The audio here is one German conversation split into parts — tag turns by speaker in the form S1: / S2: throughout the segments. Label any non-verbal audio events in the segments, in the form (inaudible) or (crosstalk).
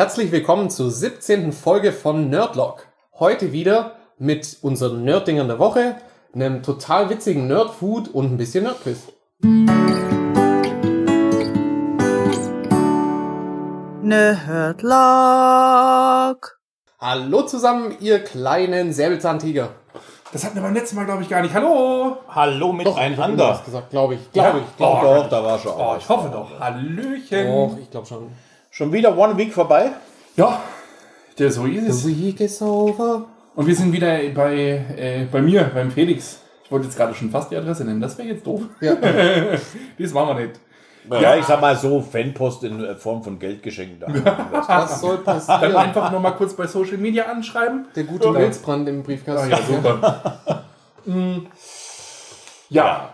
S1: Herzlich willkommen zur 17. Folge von Nerdlock. Heute wieder mit unseren Nerddingern der Woche, einem total witzigen Nerdfood und ein bisschen Nerdquiz.
S2: Nerdlock.
S1: Hallo zusammen, ihr kleinen Säbelzahntiger.
S3: Das hatten wir beim letzten Mal, glaube ich, gar nicht. Hallo!
S4: Hallo
S1: Du
S4: miteinander.
S1: hast gesagt, glaube ich. Glaube
S3: Ja?
S1: ich. Glaube
S4: Doch, doch, da war schon.
S3: Oh, ich hoffe doch. Hallöchen!
S1: Doch, ich glaube schon.
S4: Schon wieder One Week vorbei?
S3: Ja, der so ist
S1: The
S3: es.
S1: week is over.
S3: Und wir sind wieder bei, äh, bei mir, beim Felix. Ich wollte jetzt gerade schon fast die Adresse nennen. Das wäre jetzt doof.
S1: Ja. (laughs)
S3: Das machen wir nicht.
S4: Ja, ich sag mal so, Fanpost in äh, Form von Geldgeschenken da.
S1: Was soll
S3: Dann
S1: passieren?
S3: einfach nur mal kurz bei Social Media anschreiben.
S1: Der gute Milzbrand im
S3: Ah,
S1: Briefkasten.
S3: ja, super. Mm. ja,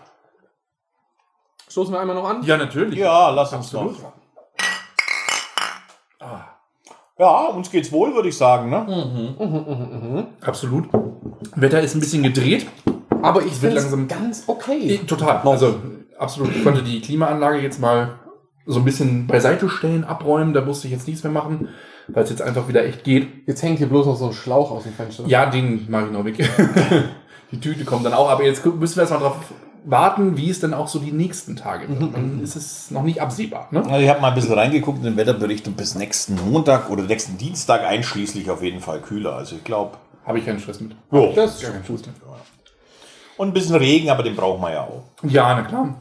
S1: Stoßen wir einmal noch an?
S3: ja, natürlich.
S4: ja, lass uns
S3: Absolut.
S4: Noch. Ja, uns geht's wohl, würde ich sagen. Ne?
S3: Absolut. Wetter ist ein bisschen gedreht.
S1: Aber ich finde
S3: langsam-
S1: ganz okay.
S3: Total. Also absolut. Ich konnte die Klimaanlage jetzt mal so ein bisschen beiseite stellen, abräumen. Da musste ich jetzt nichts mehr machen, weil es jetzt einfach wieder echt geht.
S1: Jetzt hängt hier bloß noch so ein Schlauch aus dem Fenster.
S3: Ja, den mache ich noch weg. (laughs) die Tüte kommt dann auch. Aber jetzt müssen wir erstmal drauf warten, wie es dann auch so die nächsten Tage wird. Dann ist es noch nicht absehbar. Ne?
S4: Also ich habe mal ein bisschen reingeguckt in den Wetterbericht und bis nächsten Montag oder nächsten Dienstag einschließlich auf jeden Fall kühler. Also ich glaube.
S3: Habe ich keinen Stress mit.
S1: Das ist
S3: keinen Stress mit.
S4: Und ein bisschen Regen, aber den brauchen wir ja auch.
S3: Ja, na klar.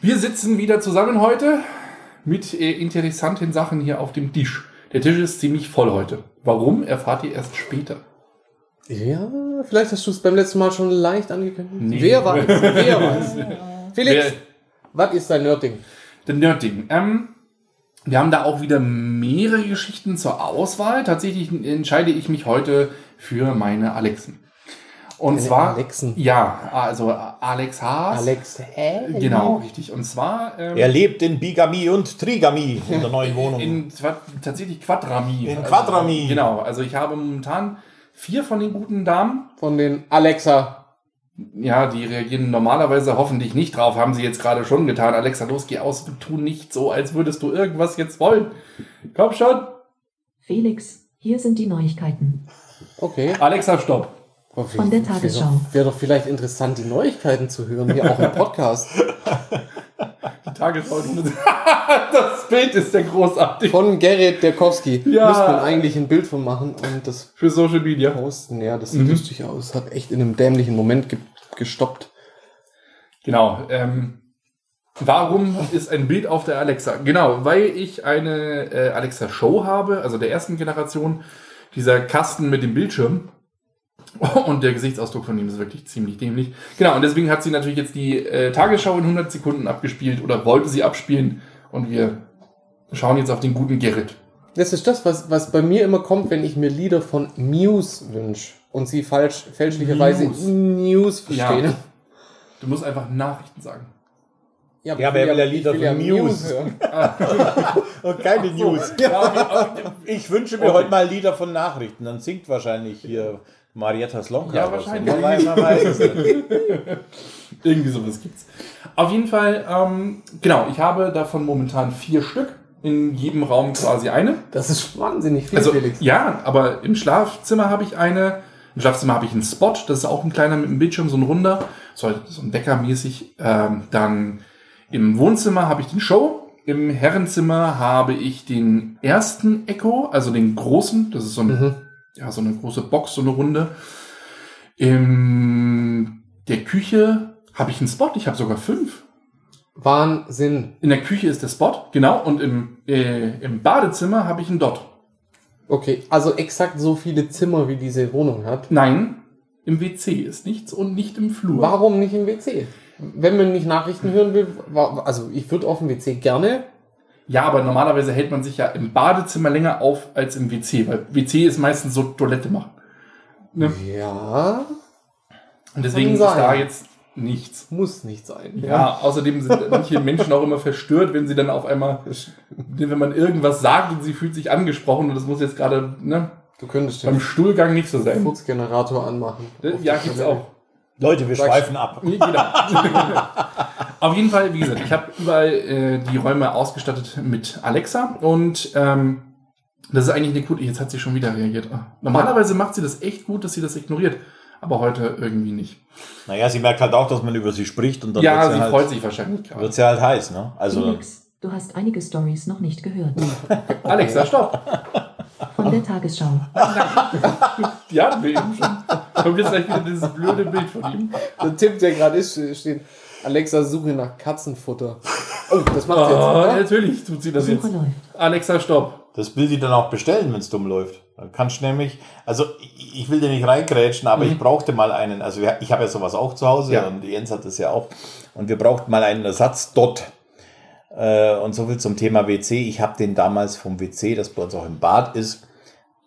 S3: Wir sitzen wieder zusammen heute mit äh, interessanten Sachen hier auf dem Tisch. Der Tisch ist ziemlich voll heute. Warum, erfahrt ihr erst später.
S1: Ja, vielleicht hast du es beim letzten Mal schon leicht angekündigt.
S3: Nee.
S1: Wer weiß? Wer weiß? (laughs) Felix,
S3: Wer-
S1: was ist dein Nerdding?
S3: Der Nerdding. Ähm, wir haben da auch wieder mehrere Geschichten zur Auswahl. Tatsächlich entscheide ich mich heute für meine Alexen. Und
S1: Deine
S3: zwar.
S1: Alexen?
S3: Ja, also Alex Haas.
S1: Alex, hä?
S3: Genau, richtig. Und zwar. Ähm,
S4: Er lebt in Bigamie und Trigamie in der neuen (laughs) Wohnung.
S3: in zwar tatsächlich Quadrami.
S4: In Quadrami.
S3: Also, genau, also ich habe momentan vier von den guten Damen.
S1: Von den Alexa.
S3: Ja, die reagieren normalerweise hoffentlich nicht drauf. Haben sie jetzt gerade schon getan. Alexa, los, geh aus. Tu nicht so, als würdest du irgendwas jetzt wollen. Komm schon.
S5: Felix, hier sind die Neuigkeiten.
S1: Okay.
S3: Alexa, stopp.
S1: Oh,
S5: Von der Tagesschau.
S1: Wäre doch, wär doch vielleicht interessant, die Neuigkeiten zu hören, hier auch im Podcast. (laughs)
S3: Die Tagesschau. (laughs) das Bild ist ja großartig.
S1: Von Gerrit Derkowski.
S3: Ja.
S1: Müsste man eigentlich ein Bild von machen und das
S3: Für Social Media.
S1: posten. Ja, das
S3: Mhm.
S1: sieht lustig aus. Hat echt in einem dämlichen Moment ge gestoppt.
S3: Genau. Ähm, warum ist ein Bild auf der Alexa? Genau, weil ich eine äh, Alexa Show habe, also der ersten Generation, dieser Kasten mit dem Bildschirm. (laughs) Und der Gesichtsausdruck von ihm ist wirklich ziemlich dämlich. Genau, und deswegen hat sie natürlich jetzt die äh, Tagesschau in 100 Sekunden abgespielt oder wollte sie abspielen. Und wir schauen jetzt auf den guten Gerrit.
S1: Das ist das, was, was bei mir immer kommt, wenn ich mir Lieder von Muse wünsche und sie falsch, fälschlicherweise
S3: Muse.
S1: News verstehen.
S3: Ja. Du musst einfach Nachrichten sagen.
S4: Ja, aber er will ja Lieder von Muse.
S1: hören. (laughs)
S4: Und keine News. Ich wünsche mir heute mal Lieder von Nachrichten. Dann singt wahrscheinlich hier Marietta Slomka.
S3: Ja, wahrscheinlich.
S4: Man weiß, man weiß es nicht. (laughs)
S3: Irgendwie sowas gibt's. Auf jeden Fall, ähm, genau, ich habe davon momentan vier Stück. In jedem Raum quasi eine.
S1: Das ist wahnsinnig viel,
S3: Also,
S1: Felix.
S3: ja, aber im Schlafzimmer habe ich eine. Im Schlafzimmer habe ich einen Spot, das ist auch ein kleiner mit einem Bildschirm, so ein runder, so, so ein Wecker-mäßig. Ähm, dann im Wohnzimmer habe ich den Show. Im Herrenzimmer habe ich den ersten Echo, also den großen. Das ist so, ein,
S1: Mhm.
S3: Ja, so eine große Box, so eine runde. In der Küche habe ich einen Spot. Ich habe sogar fünf.
S1: Wahnsinn.
S3: In der Küche ist der Spot, genau. Und im, äh, im Badezimmer habe ich einen Dot.
S1: Okay, also exakt so viele Zimmer, wie diese Wohnung hat.
S3: Nein, im WC ist nichts und nicht im Flur.
S1: Warum nicht im WC? Wenn man nicht Nachrichten hören will, also ich würde auf dem WC gerne.
S3: Ja, aber normalerweise hält man sich ja im Badezimmer länger auf als im WC, weil WC ist meistens so Toilette machen. Ne?
S1: Ja,
S3: Und deswegen ist da jetzt nichts.
S1: muss nicht sein.
S3: Ja, außerdem sind manche (laughs) Menschen auch immer verstört, wenn sie dann auf einmal, wenn man irgendwas sagt und sie fühlt sich angesprochen und das muss jetzt gerade ne,
S1: Du könntest
S3: beim
S1: den
S3: Stuhlgang nicht so sein.
S1: Furzgenerator anmachen. Auf
S3: Ja, gibt's auch.
S4: Leute, wir schweifen ab. (laughs)
S3: Genau. (laughs) Auf jeden Fall, wie gesagt, ich habe überall äh, die Räume ausgestattet mit Alexa und ähm, Das ist eigentlich eine gute. Jetzt hat sie schon wieder reagiert. Ah. Normalerweise macht sie das echt gut, dass sie das ignoriert. Aber heute irgendwie nicht.
S4: Naja, sie merkt halt auch, dass man über sie spricht und dann
S3: ja,
S4: wird
S3: sie
S4: sie,
S3: freut
S4: halt,
S3: sich wahrscheinlich gerade.
S4: wird sie halt heiß, ne? Also,
S5: Felix, du hast einige Stories noch nicht gehört. (laughs)
S3: Alexa, stopp.
S5: Von der Tagesschau. (laughs)
S3: Ja, hatten wir eben schon. Kommt jetzt gleich wieder dieses blöde Bild von ihm.
S1: Der Tipp, der gerade ist, steht Alexa, suche nach Katzenfutter. Oh, das macht sie
S3: Oh,
S1: jetzt.
S3: natürlich tut sie das
S5: Suche
S3: jetzt.
S5: läuft.
S3: Alexa, stopp.
S4: das will die dann auch bestellen, wenn es dumm läuft. Dann kannst du nämlich, also ich, ich will dir nicht reingrätschen, aber ich brauchte mal einen, also wir- ich habe ja sowas auch zu Hause
S3: Ja.
S4: und Jens hat das ja auch. Und wir brauchten mal einen Ersatz dort. Und so viel zum Thema WC. Ich habe den damals vom WC, das bei uns auch im Bad ist,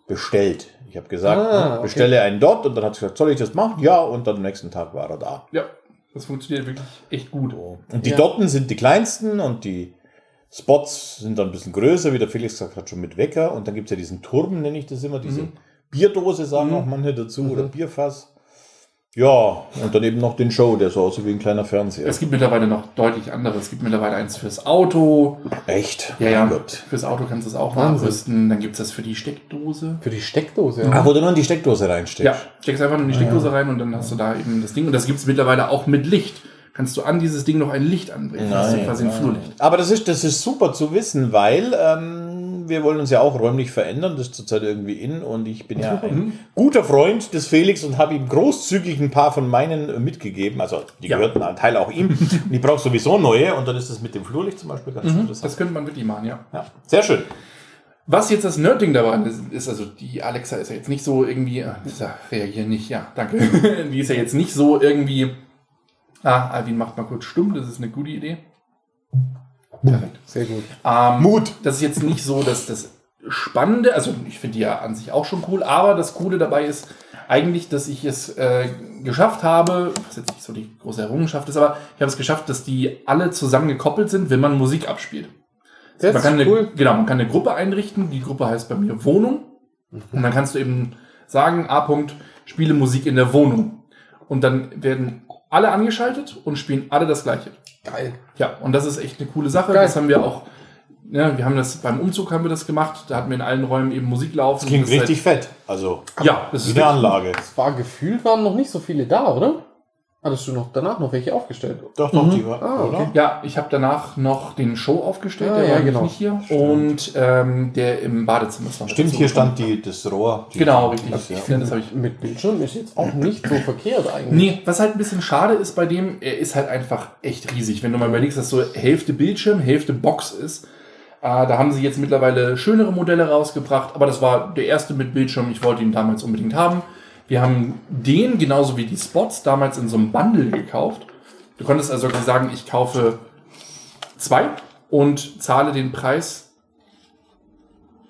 S4: bestellt. Ich habe gesagt,
S1: Ah,
S4: ne,
S1: okay.
S4: bestelle einen dort und dann hat sie gesagt, soll ich das machen? Ja, und dann am nächsten Tag war er da.
S3: Ja, das funktioniert wirklich echt gut.
S4: Und die
S1: Ja.
S4: Dotten sind die kleinsten und die Spots sind dann ein bisschen größer, wie der Felix gesagt hat, schon mit Wecker. Und dann gibt es ja diesen Turm, nenne ich das immer, diese
S3: Mhm.
S4: Bierdose, sagen auch manche dazu, oder Bierfass. Ja, und dann eben noch den Show, der so aussieht wie ein kleiner Fernseher.
S3: Es gibt mittlerweile noch deutlich andere. Es gibt mittlerweile eins fürs Auto.
S4: Echt?
S3: Ja, ja.
S4: Gott.
S3: Fürs Auto kannst du es auch nachrüsten. Dann gibt es das für die Steckdose.
S1: Für die Steckdose.
S4: Ah, wo du nur in die Steckdose reinsteckst.
S3: Ja, steckst einfach nur in die Steckdose rein und dann hast du da eben das Ding. Und das gibt es mittlerweile auch mit Licht. Kannst du an dieses Ding noch ein Licht anbringen. das ist quasi ein Flurlicht.
S4: Aber das ist, das ist super zu wissen, weil ähm, wir wollen uns ja auch räumlich verändern. Das ist zurzeit irgendwie in und ich bin ja ein guter Freund des Felix und habe ihm großzügig ein paar von meinen äh, mitgegeben. Also die
S3: Ja.
S4: gehörten ein Teil auch ihm. (laughs) und ich brauche sowieso neue und dann ist das mit dem Flurlicht zum Beispiel ganz interessant.
S3: Das könnte man wirklich machen, ja.
S4: Ja, sehr schön.
S3: Was jetzt das Nerdding dabei ist, ist, also die Alexa ist ja jetzt nicht so irgendwie, ah, ja, reagieren nicht, ja, danke. (laughs) die ist ja jetzt nicht so irgendwie, ah, Alvin macht mal kurz stumm, das ist eine gute Idee. Perfekt.
S1: Sehr gut.
S3: Ähm,
S4: Mut.
S3: Das ist jetzt nicht so, dass das Spannende, also ich finde die ja an sich auch schon cool, aber das Coole dabei ist eigentlich, dass ich es äh, geschafft habe, was jetzt nicht so die große Errungenschaft ist, aber ich habe es geschafft, dass die alle zusammen gekoppelt sind, wenn man Musik abspielt.
S1: Das
S3: Man kann,
S1: ist
S3: eine,
S1: cool.
S3: genau, man kann eine Gruppe einrichten. Die Gruppe heißt bei mir Wohnung. Und dann kannst du eben sagen, A. Punkt, spiele Musik in der Wohnung. Und dann werden alle angeschaltet und spielen alle das Gleiche.
S1: Geil.
S3: Ja, und das ist echt eine coole Sache.
S1: Geil.
S3: Das haben wir auch, ja, wir haben das beim Umzug haben wir das gemacht. Da hatten wir in allen Räumen eben Musik laufen.
S4: Das klingt
S3: Das
S4: richtig fett. Also,
S3: Halt, ja, das ist
S4: eine Anlage.
S1: Es war gefühlt, waren noch nicht so viele da, oder? Hattest du noch danach noch welche aufgestellt?
S4: Doch, doch, die war,
S1: Ah, okay.
S4: oder?
S3: Ja, ich habe danach noch den Show aufgestellt,
S1: Ah,
S3: der
S1: ja,
S3: war
S1: genau.
S3: nicht hier. Und ähm, der im Badezimmer noch
S4: Stimmt,
S3: dazu
S4: hier stand die, das Rohr. Die
S3: Genau, richtig.
S4: Das, ja.
S3: Ja, das habe ich
S1: Mit Bildschirm ist jetzt auch nicht so verkehrt eigentlich.
S3: Nee, was halt ein bisschen schade ist bei dem, er ist halt einfach echt riesig. Wenn du mal überlegst, dass so Hälfte Bildschirm, Hälfte Box ist, äh, da haben sie jetzt mittlerweile schönere Modelle rausgebracht, aber das war der erste mit Bildschirm. Ich wollte ihn damals unbedingt haben. Wir haben den, genauso wie die Spots, damals in so einem Bundle gekauft. Du konntest also sagen, ich kaufe zwei und zahle den Preis.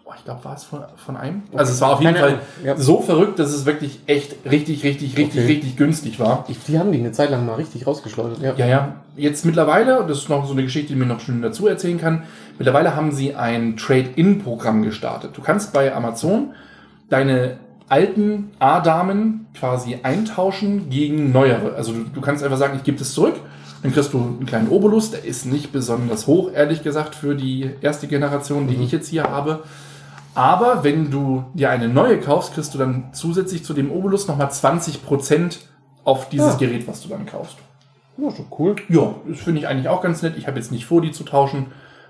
S3: Boah, ich glaube, war es von, von einem? Also es war auf jeden
S1: Keine
S3: Fall
S1: ja.
S3: so verrückt, dass es wirklich echt richtig, richtig, richtig,
S1: Okay.
S3: richtig günstig war.
S1: Ich, die haben die eine Zeit lang mal richtig rausgeschleudert. Ja.
S3: Ja, ja. Jetzt mittlerweile, und das ist noch so eine Geschichte, die mir noch schön dazu erzählen kann, mittlerweile haben sie ein Trade-In-Programm gestartet. Du kannst bei Amazon deine alten A-Damen quasi eintauschen gegen neuere. Also du, du kannst einfach sagen, ich gebe das zurück, dann kriegst du einen kleinen Obolus, der ist nicht besonders hoch, ehrlich gesagt, für die erste Generation, die ich jetzt hier habe. Aber wenn du dir eine neue kaufst, kriegst du dann zusätzlich zu dem Obolus nochmal 20% auf dieses
S1: Ah.
S3: Gerät, was du dann kaufst.
S1: Ja, schon cool.
S3: Ja, das finde ich eigentlich auch ganz nett. Ich habe jetzt nicht vor, die zu tauschen,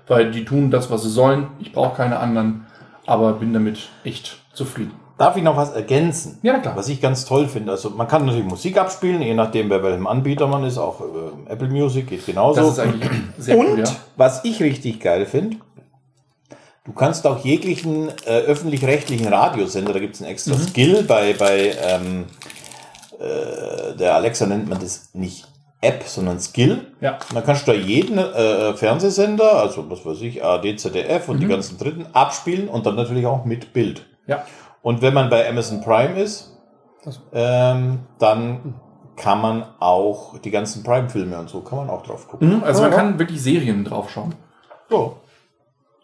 S3: weil die tun das, was sie sollen. Ich brauche keine anderen, aber bin damit echt zufrieden.
S4: Darf ich noch was ergänzen?
S3: Ja, klar.
S4: Was ich ganz toll finde, also man kann natürlich Musik abspielen, je nachdem, bei welchem Anbieter man ist, auch äh, Apple Music geht genauso.
S3: Das ist eigentlich sehr
S4: Und
S3: cool, ja.
S4: was ich richtig geil finde, du kannst auch jeglichen äh, öffentlich-rechtlichen Radiosender, da gibt es einen extra
S3: Mhm.
S4: Skill, bei, bei ähm, äh, der Alexa nennt man das nicht App, sondern Skill.
S3: Ja.
S4: Und dann kannst du da jeden äh, Fernsehsender, also was weiß ich, AD, ZDF und die
S3: Mhm.
S4: ganzen Dritten abspielen und dann natürlich auch mit Bild.
S3: Ja.
S4: Und wenn man bei Amazon Prime ist, ähm, dann kann man auch die ganzen Prime-Filme und so kann man auch drauf gucken.
S3: Mhm, also
S1: Ja,
S3: man
S1: ja.
S3: kann wirklich Serien draufschauen.
S4: So,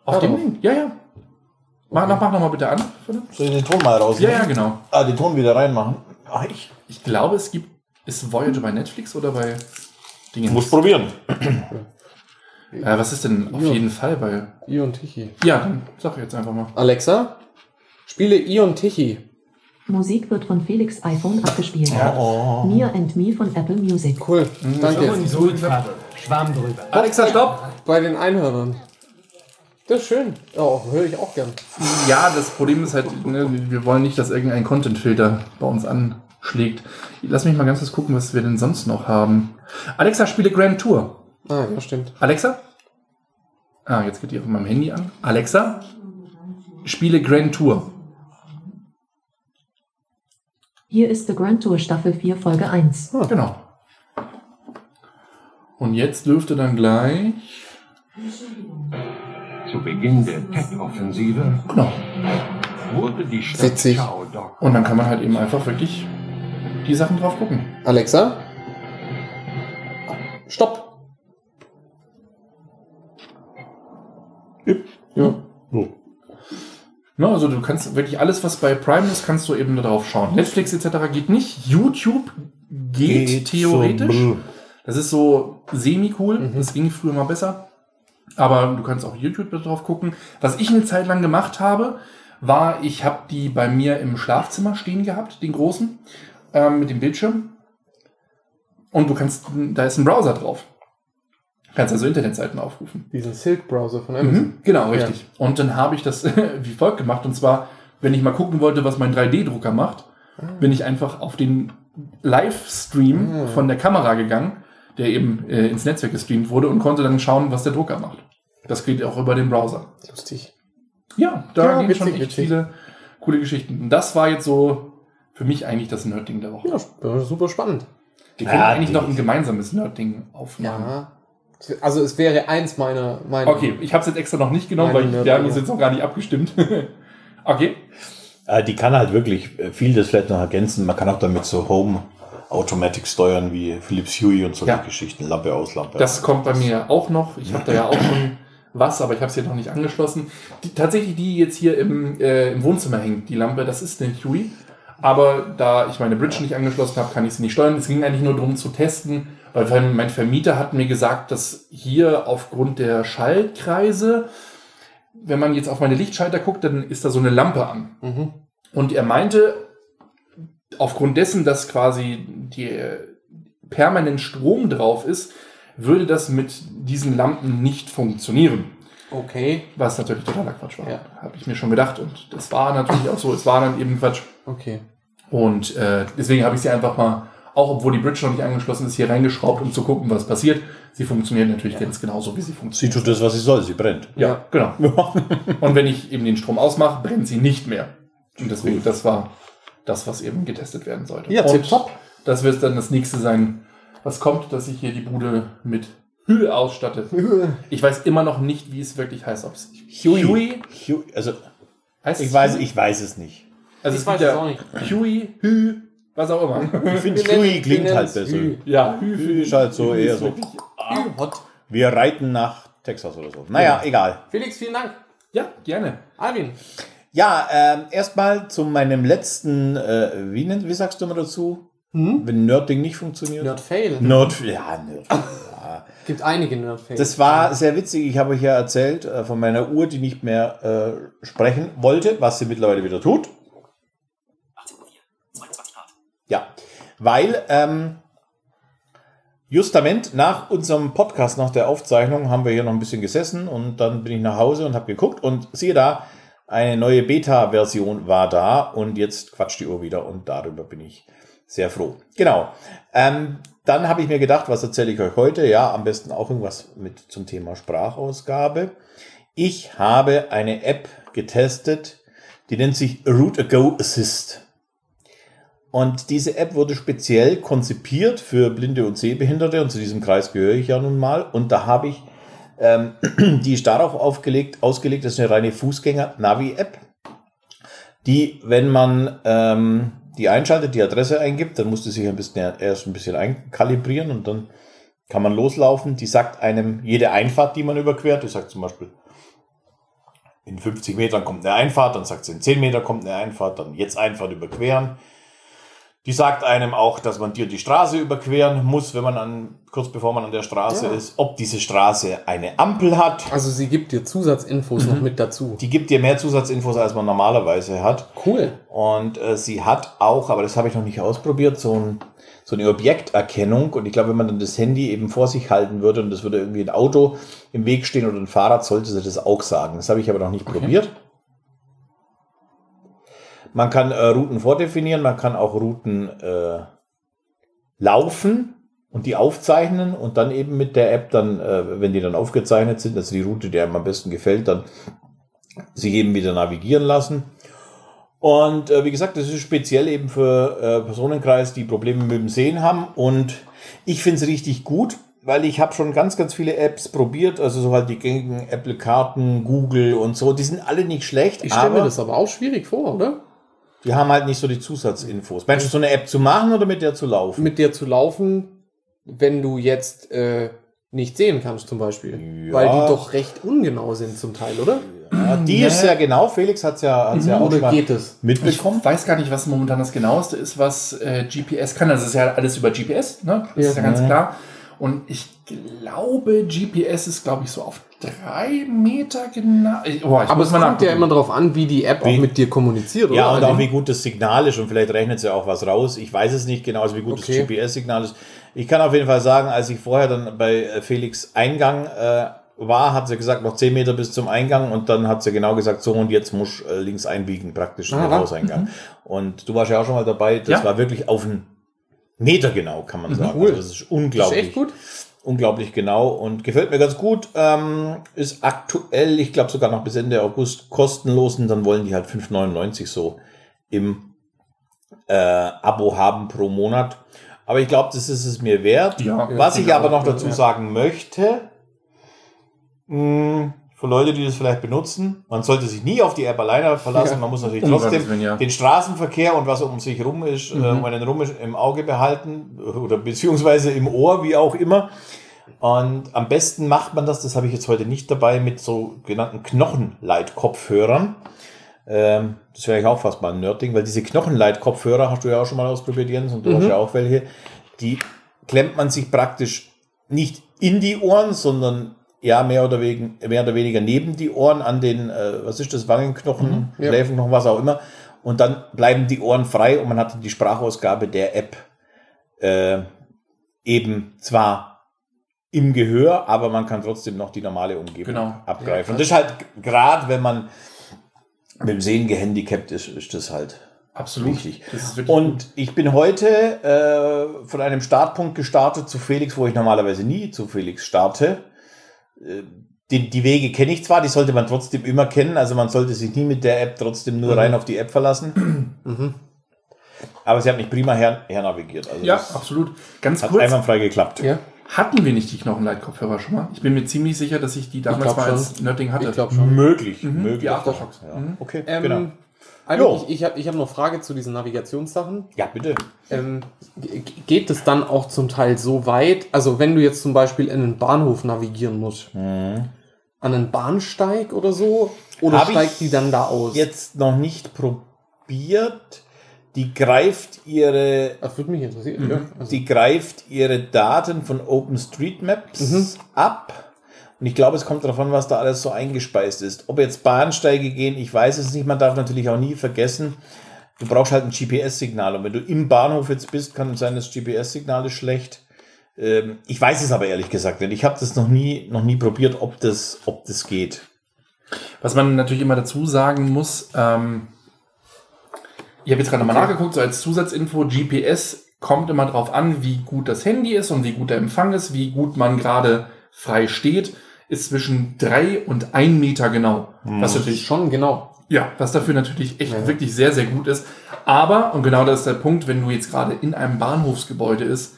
S3: Auf
S1: Ja,
S3: dem
S1: drauf.
S3: Ding. Ja, ja. Mach, mach, mach noch mal bitte an.
S4: Soll ich den Ton mal raus?
S3: Ja, ja, genau.
S4: Ah, den Ton wieder reinmachen. Ah, ich
S3: Ich glaube, es gibt. Ist Voyager bei Netflix oder bei Dingen?
S4: muss probieren.
S3: Äh, was ist denn auf jeden Fall bei.
S1: Ihr und Tichy.
S3: Ja, dann sag jetzt einfach mal.
S1: Alexa, Spiele Ion Tichy.
S5: Musik wird von Felix iPhone abgespielt.
S4: Oh.
S5: Mia and Me von Apple Music.
S1: Cool, danke.
S6: So Schwamm drüber.
S3: Alexa, stopp!
S1: Bei den Einhörnern. Das ist schön. Oh, höre ich auch gern.
S3: Ja, das Problem ist halt, ne, wir wollen nicht, dass irgendein Content-Filter bei uns anschlägt. Lass mich mal ganz kurz gucken, was wir denn sonst noch haben. Alexa, spiele Grand Tour.
S1: Ah, ja, stimmt.
S3: Alexa? Ah, jetzt geht die auf meinem Handy an. Alexa, spiele Grand Tour.
S5: Hier ist The Grand Tour Staffel 4 Folge 1.
S3: Genau. Und jetzt dürfte dann gleich.
S7: Zu Beginn der Tech-Offensive
S3: Genau.
S7: wurde die Stadt
S1: Witzig.
S3: Und dann kann man halt eben einfach wirklich die Sachen drauf gucken.
S1: Alexa? Stopp. Ja.
S3: Ne, also du kannst wirklich alles, was bei Prime ist, kannst du eben da drauf schauen. Netflix etc. geht nicht. YouTube geht,
S4: Geht
S3: theoretisch.
S4: so,
S3: das ist so semi-cool. Das ging früher mal besser. Aber du kannst auch YouTube drauf gucken. Was ich eine Zeit lang gemacht habe, war, ich habe die bei mir im Schlafzimmer stehen gehabt, den großen, ähm, mit dem Bildschirm. Und du kannst, da ist ein Browser drauf. Kannst also Internetseiten aufrufen.
S1: Diesen Silk-Browser von Amazon.
S3: Mhm, genau, richtig. Und dann habe ich das (laughs) wie folgt gemacht. Und zwar, wenn ich mal gucken wollte, was mein 3D-Drucker macht, bin ich einfach auf den Livestream von der Kamera gegangen, der eben äh, ins Netzwerk gestreamt wurde und konnte dann schauen, was der Drucker macht. Das geht auch über den Browser.
S1: Lustig.
S3: Ja, da
S1: Ja,
S3: gehen
S1: witzig,
S3: schon echt
S1: witzig.
S3: viele coole Geschichten. Und das war jetzt so für mich eigentlich das Nerd-Ding der Woche.
S1: Ja, super spannend.
S3: Wir können
S4: Ja,
S3: eigentlich noch ein gemeinsames Nerd-Ding aufmachen.
S1: Ja. Also es wäre eins meiner... meiner
S3: Okay, ich habe es jetzt extra noch nicht genommen, weil ich, wir haben uns jetzt noch gar nicht abgestimmt. (laughs) okay.
S4: Äh, die kann halt wirklich äh, viel das vielleicht noch ergänzen. Man kann auch damit so Home Automatic steuern wie Philips Hue und so
S3: Ja.
S4: die Geschichten. Lampe aus, Lampe
S3: Das
S4: aus.
S3: kommt bei mir auch noch. Ich habe da ja auch schon was, aber ich habe es hier noch nicht angeschlossen. Die, tatsächlich die jetzt hier im, äh, im Wohnzimmer hängt, die Lampe, das ist eine Huey. Aber da ich meine Bridge nicht angeschlossen habe, kann ich sie nicht steuern. Es ging eigentlich nur darum zu testen, weil mein Vermieter hat mir gesagt, dass hier aufgrund der Schaltkreise, wenn man jetzt auf meine Lichtschalter guckt, dann ist da so eine Lampe an.
S1: Mhm.
S3: Und er meinte, aufgrund dessen, dass quasi die permanent Strom drauf ist, würde das mit diesen Lampen nicht funktionieren.
S1: Okay,
S3: Was natürlich totaler Quatsch war.
S1: Ja.
S3: Habe ich mir schon gedacht. Und das war natürlich auch so. Es war dann eben Quatsch.
S1: okay.
S3: Und äh, deswegen habe ich sie einfach mal, auch obwohl die Bridge noch nicht angeschlossen ist, hier reingeschraubt, um zu gucken, was passiert. Sie funktioniert natürlich ganz genauso, wie sie
S4: Sie
S3: funktioniert.
S4: tut das, was sie soll. Sie brennt.
S3: Ja, genau. (laughs) Und wenn ich eben den Strom ausmache, brennt sie nicht mehr. Und deswegen, das war das, was eben getestet werden sollte.
S1: Ja,
S3: Und
S1: tipptopp.
S3: Das wird dann das nächste sein, was kommt, dass ich hier die Bude mit Hülle ausstatte. Ich weiß immer noch nicht, wie es wirklich heißt. Ob es
S4: Huey.
S3: Huey
S4: Hue, also
S3: heißt.
S4: ich
S3: es
S4: weiß,
S3: Huey?
S4: ich weiß es nicht.
S3: Also
S1: Ich
S3: es
S1: weiß es
S3: ja
S1: auch nicht.
S3: Huey, Hü, was auch immer.
S4: Ich finde,
S1: wir
S4: klingt halt
S1: es
S4: besser.
S1: Hü.
S3: ja, Hü,
S4: Hü ist halt so eher so.
S1: Hot.
S4: Wir reiten nach Texas oder so. Naja, egal.
S1: Felix, vielen Dank.
S3: Ja, gerne.
S1: Alvin.
S4: Ja, ähm, erstmal zu meinem letzten, äh, wie, nennt, wie sagst du mal dazu? Wenn Nerdding nicht funktioniert?
S1: Nerd Fail.
S4: Nerd, ja, Nerd. (laughs)
S1: Gibt einige Nerd Fails.
S4: Das war sehr witzig. Ich habe euch ja erzählt äh, von meiner Uhr, die nicht mehr äh, sprechen wollte, was sie mittlerweile wieder tut. Ja, weil ähm, justament nach unserem Podcast, nach der Aufzeichnung, haben wir hier noch ein bisschen gesessen und dann bin ich nach Hause und habe geguckt und siehe da, eine neue Beta-Version war da und jetzt quatscht die Uhr wieder und darüber bin ich sehr froh. Genau. Ähm, dann habe ich mir gedacht, was erzähle ich euch heute? Ja, am besten auch irgendwas mit zum Thema Sprachausgabe. Ich habe eine App getestet, die nennt sich Root Ago Assist. Und diese App wurde speziell konzipiert für Blinde und Sehbehinderte und zu diesem Kreis gehöre ich ja nun mal. Und da habe ich, ähm, (clears throat) die ist darauf aufgelegt, ausgelegt, das ist eine reine Fußgänger-Navi-App, die, wenn man ähm, die einschaltet, die Adresse eingibt, dann musste sich ein bisschen, erst ein bisschen einkalibrieren und dann kann man loslaufen. Die sagt einem jede Einfahrt, die man überquert, die sagt zum Beispiel, in 50 Metern kommt eine Einfahrt, dann sagt sie, in 10 Meter kommt eine Einfahrt, dann jetzt Einfahrt überqueren. Die sagt einem auch, dass man dir die Straße überqueren muss, wenn man an, kurz bevor man an der Straße
S1: Ja.
S4: ist, ob diese Straße eine Ampel hat.
S1: Also sie gibt dir Zusatzinfos noch mit dazu.
S4: Die gibt dir mehr Zusatzinfos, als man normalerweise hat.
S1: Cool.
S4: Und äh, sie hat auch, aber das habe ich noch nicht ausprobiert, so, ein, so eine Objekterkennung. Und ich glaube, wenn man dann das Handy eben vor sich halten würde und das würde irgendwie ein Auto im Weg stehen oder ein Fahrrad, sollte sie das auch sagen. Das habe ich aber noch nicht probiert. Man kann äh, Routen vordefinieren, man kann auch Routen äh, laufen und die aufzeichnen und dann eben mit der App dann, äh, wenn die dann aufgezeichnet sind, also die Route, die einem am besten gefällt, dann sich eben wieder navigieren lassen. Und äh, wie gesagt, das ist speziell eben für äh, Personenkreis, die Probleme mit dem Sehen haben. Und ich finde es richtig gut, weil ich habe schon ganz, ganz viele Apps probiert. Also so halt die gängigen Apple-Karten, Google und so. Die sind alle nicht schlecht,
S1: Ich stelle mir das aber auch schwierig vor, oder?
S4: Die haben halt nicht so die Zusatzinfos. Meinst du, so eine App zu machen oder mit der zu laufen?
S1: Mit dir zu laufen, wenn du jetzt äh, nicht sehen kannst zum Beispiel.
S4: Ja.
S1: Weil die doch recht ungenau sind zum Teil, oder?
S4: Ja, die ist sehr genau. Felix hat es ja, hat's ja auch
S1: Oder geht es?
S4: mitbekommen.
S3: Ich weiß gar nicht, was momentan das genaueste ist, was äh, GPS kann. Also es ist ja alles über GPS, ne? Das ist ja ganz klar. Und ich glaube, GPS ist, glaube ich, so auf drei Meter genau. Oh,
S1: Aber es kommt ja immer darauf an, wie die App
S4: Wie-
S1: auch mit dir kommuniziert, oder?
S4: Ja, und auch
S1: Also-
S4: wie gut das Signal ist und vielleicht rechnet sie auch was raus. Ich weiß es nicht genau, also wie gut
S1: Okay.
S4: das GPS-Signal ist. Ich kann auf jeden Fall sagen, als ich vorher dann bei äh, Felix Eingang äh, war, hat sie gesagt, noch 10 Meter bis zum Eingang und dann hat sie genau gesagt, so und jetzt muss äh, links einbiegen, praktisch in den. Hauseingang. Und du warst ja auch schon mal dabei, das
S3: Ja.
S4: war wirklich auf einen Meter genau, kann man sagen.
S1: Cool.
S4: Also das ist
S1: das ist
S4: unglaublich
S1: echt gut.
S4: unglaublich genau und gefällt mir ganz gut. Ähm, ist aktuell, ich glaube sogar noch bis Ende August kostenlos und dann wollen die halt 5,99 so im äh, Abo haben pro Monat. Aber ich glaube, das ist es mir wert.
S3: Ja,
S4: Was ich aber noch dazu
S1: ja.
S4: sagen möchte, mh, für Leute, die das vielleicht benutzen, man sollte sich nie auf die App alleine verlassen.
S1: Ja.
S4: Man muss natürlich trotzdem
S3: ja.
S4: den Straßenverkehr und was um sich rum ist, äh, um einen rum ist, im Auge behalten oder beziehungsweise im Ohr, wie auch immer. Und am besten macht man das, das habe ich jetzt heute nicht dabei, mit so genannten Knochenleitkopfhörern. Ähm, das wäre ich auch fast mal ein Nerdding, weil diese Knochenleitkopfhörer hast du ja auch schon mal ausprobiert, Jens, und du hast ja auch welche. Die klemmt man sich praktisch nicht in die Ohren, sondern ja, mehr oder, wegen, mehr oder weniger neben die Ohren an den, äh, was ist das, Wangenknochen,
S1: ja.
S4: Schläfenknochen, was auch immer. Und dann bleiben die Ohren frei und man hat die Sprachausgabe der App äh, eben zwar im Gehör, aber man kann trotzdem noch die normale Umgebung
S3: Genau.
S4: abgreifen. und das ist halt gerade, wenn man mit dem Sehen gehandicapt ist, ist das halt
S3: Absolut. wirklich
S4: Und ich bin heute äh, von einem Startpunkt gestartet zu Felix, wo ich normalerweise nie zu Felix starte. Äh, Die, die Wege kenne ich zwar, die sollte man trotzdem immer kennen. Also man sollte sich nie mit der App trotzdem nur rein auf die App verlassen. (clears throat) Aber sie hat mich prima her, hernavigiert. Also
S3: ja, absolut. Ganz
S4: hat
S3: kurz,
S4: einwandfrei geklappt.
S1: Ja,
S3: hatten wir nicht die Knochenleitkopfhörer schon mal? Ich bin mir ziemlich sicher, dass ich die damals
S1: glaub
S3: mal
S1: schon.
S3: als Nerding hatte.
S1: ich glaube schon.
S4: Möglich, möglich.
S3: die Aftershocks.
S4: Ja. Okay,
S1: Ähm,
S4: genau. Jo.
S1: ich ich habe ich hab noch Frage zu diesen Navigationssachen.
S4: Ja, bitte.
S1: Ähm, ge- geht es dann auch zum Teil so weit, also wenn du jetzt zum Beispiel in einen Bahnhof navigieren musst,
S4: Mhm.
S1: an einen Bahnsteig oder so, oder
S4: Hab
S1: steigt die dann da aus?
S4: Jetzt noch nicht probiert. Die greift ihre
S1: Das würde mich interessieren.
S4: Mhm.
S1: Ja. Also,
S4: Die greift ihre Daten von OpenStreetMaps ab. Und ich glaube, es kommt darauf an, was da alles so eingespeist ist. Ob jetzt Bahnsteige gehen, ich weiß es nicht. Man darf natürlich auch nie vergessen, du brauchst halt ein GPS-Signal. Und wenn du im Bahnhof jetzt bist, kann es sein, das GPS-Signal ist schlecht. Ähm, ich weiß es aber ehrlich gesagt nicht. Ich habe das noch nie, noch nie probiert, ob das, ob das geht.
S3: Was man natürlich immer dazu sagen muss, ähm, ich habe jetzt gerade nochmal nachgeguckt, so als Zusatzinfo, GPS kommt immer drauf an, wie gut das Handy ist und wie gut der Empfang ist, wie gut man gerade frei steht, ist zwischen drei und ein Meter genau. Was natürlich
S1: schon genau.
S3: ja, was dafür natürlich echt wirklich sehr, sehr gut ist. Aber, und genau das ist der Punkt, wenn du jetzt gerade in einem Bahnhofsgebäude ist,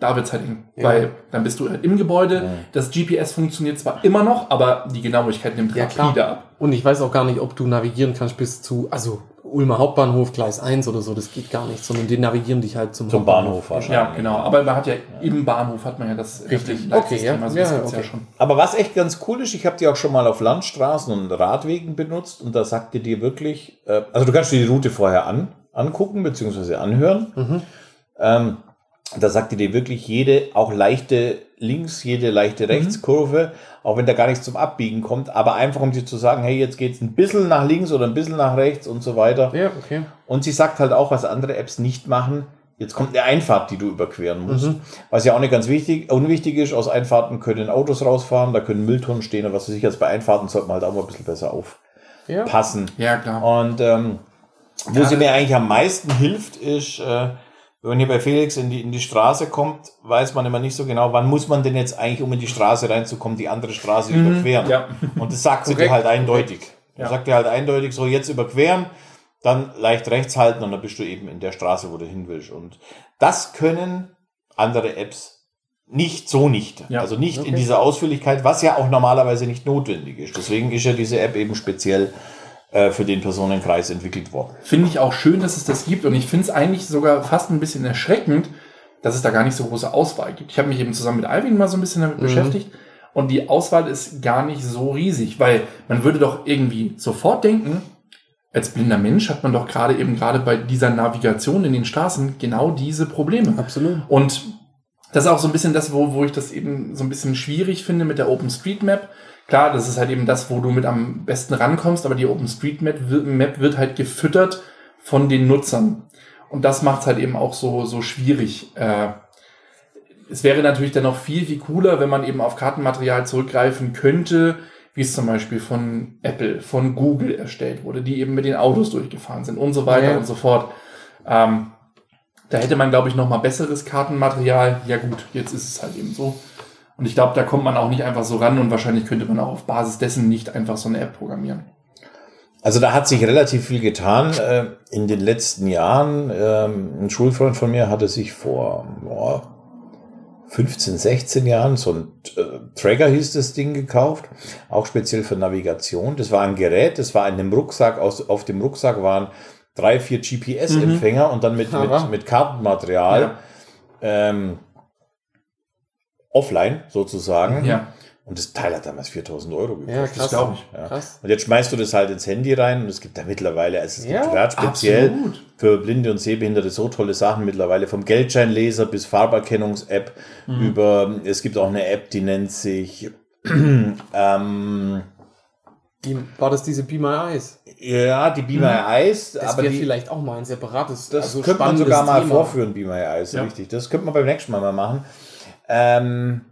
S3: da wird's halt eng. Weil dann bist du halt im Gebäude, das GPS funktioniert zwar immer noch, aber die Genauigkeit nimmt
S1: Ja,
S3: rapide ab.
S1: Und ich weiß auch gar nicht, ob du navigieren kannst bis zu, also Ulmer Hauptbahnhof, Gleis 1 oder so, das geht gar nicht, sondern die navigieren dich halt zum,
S4: Zum Bahnhof wahrscheinlich.
S3: Ja, genau. Aber man hat ja im Bahnhof hat man ja das
S1: Richtig. Okay, ja.
S3: Also
S1: Ja,
S3: das gibt's
S1: okay.
S3: ja schon.
S4: Aber was echt ganz cool ist, ich habe die auch schon mal auf Landstraßen und Radwegen benutzt und da sagt die dir wirklich, äh, also du kannst dir die Route vorher an, angucken bzw. anhören. Ähm, da sagt ihr dir wirklich jede, auch leichte Links, jede leichte Rechtskurve, auch wenn da gar nichts zum Abbiegen kommt, aber einfach um dir zu sagen, hey, jetzt geht's ein bisschen nach links oder ein bisschen nach rechts und so weiter.
S1: Ja, okay.
S4: Und sie sagt halt auch, was andere Apps nicht machen. Jetzt kommt eine Einfahrt, die du überqueren musst. Was ja auch nicht ganz wichtig, unwichtig ist. Aus Einfahrten können Autos rausfahren, da können Mülltonnen stehen und was weiß ich. Also bei Einfahrten sollte man halt auch mal ein bisschen besser
S1: Ja.
S4: aufpassen.
S3: Ja, klar.
S4: Und ähm, wo sie mir eigentlich am meisten hilft, ist, äh, wenn man hier bei Felix in die, in die Straße kommt, weiß man immer nicht so genau, wann muss man denn jetzt eigentlich, um in die Straße reinzukommen, die andere Straße überqueren.
S3: ja.
S4: Und das sagt sie dir halt eindeutig.
S3: Ja.
S4: Sagt dir halt eindeutig, so jetzt überqueren, dann leicht rechts halten und dann bist du eben in der Straße, wo du hin willst. Und das können andere Apps nicht so nicht.
S3: Ja.
S4: Also nicht in
S1: Okay.
S4: dieser Ausführlichkeit, was ja auch normalerweise nicht notwendig ist. Deswegen ist ja diese App eben speziell für den Personenkreis entwickelt worden.
S3: Finde ich auch schön, dass es das gibt. Und ich finde es eigentlich sogar fast ein bisschen erschreckend, dass es da gar nicht so große Auswahl gibt. Ich habe mich eben zusammen mit Alvin mal so ein bisschen damit beschäftigt. Und die Auswahl ist gar nicht so riesig, weil man würde doch irgendwie sofort denken, als blinder Mensch hat man doch gerade eben gerade bei dieser Navigation in den Straßen genau diese Probleme.
S1: Absolut.
S3: Und das ist auch so ein bisschen das, wo, wo ich das eben so ein bisschen schwierig finde mit der OpenStreetMap. Klar, das ist halt eben das, wo du mit am besten rankommst, aber die OpenStreetMap wird, Map wird halt gefüttert von den Nutzern. Und das macht es halt eben auch so, so schwierig. Äh, es wäre natürlich dann noch viel, viel cooler, wenn man eben auf Kartenmaterial zurückgreifen könnte, wie es zum Beispiel von Apple, von Google erstellt wurde, die eben mit den Autos durchgefahren sind und so weiter
S1: Ja.
S3: und so fort. Ähm, da hätte man, glaube ich, noch mal besseres Kartenmaterial. Ja gut, jetzt ist es halt eben so. Und ich glaube, da kommt man auch nicht einfach so ran und wahrscheinlich könnte man auch auf Basis dessen nicht einfach so eine App programmieren.
S4: Also da hat sich relativ viel getan äh, in den letzten Jahren. Ähm, ein Schulfreund von mir hatte sich vor boah, 15, 16 Jahren so ein äh, Tracker hieß das Ding gekauft, auch speziell für Navigation. Das war ein Gerät, das war in dem Rucksack, aus, auf dem Rucksack waren drei, vier GPS-Empfänger und dann mit, (laughs) mit, mit Kartenmaterial
S3: Ja.
S4: ähm, offline sozusagen.
S3: Ja,
S4: Und das Teil hat damals 4000 Euro gekostet.
S1: Ja,
S3: das
S1: krass.
S3: glaube ich.
S4: Ja.
S1: Krass.
S4: Und jetzt schmeißt du das halt ins Handy rein und es gibt da mittlerweile, also es
S1: Ja,
S4: gibt gerade speziell
S3: absolut.
S4: für Blinde und Sehbehinderte so tolle Sachen mittlerweile, vom Geldscheinleser bis Farberkennungs-App
S1: Mhm.
S4: über, es gibt auch eine App, die nennt sich, (clears throat) ähm,
S1: Die, war das diese Be My Eyes?
S4: ja, die Be My Eyes,
S1: Das
S4: aber
S1: wäre
S4: die,
S1: vielleicht auch mal ein separates,
S4: das
S1: also
S4: könnte man sogar mal
S1: Thema.
S4: vorführen, Be My Eyes,
S3: Ja.
S4: richtig. Das könnte man beim nächsten Mal mal machen. Ähm,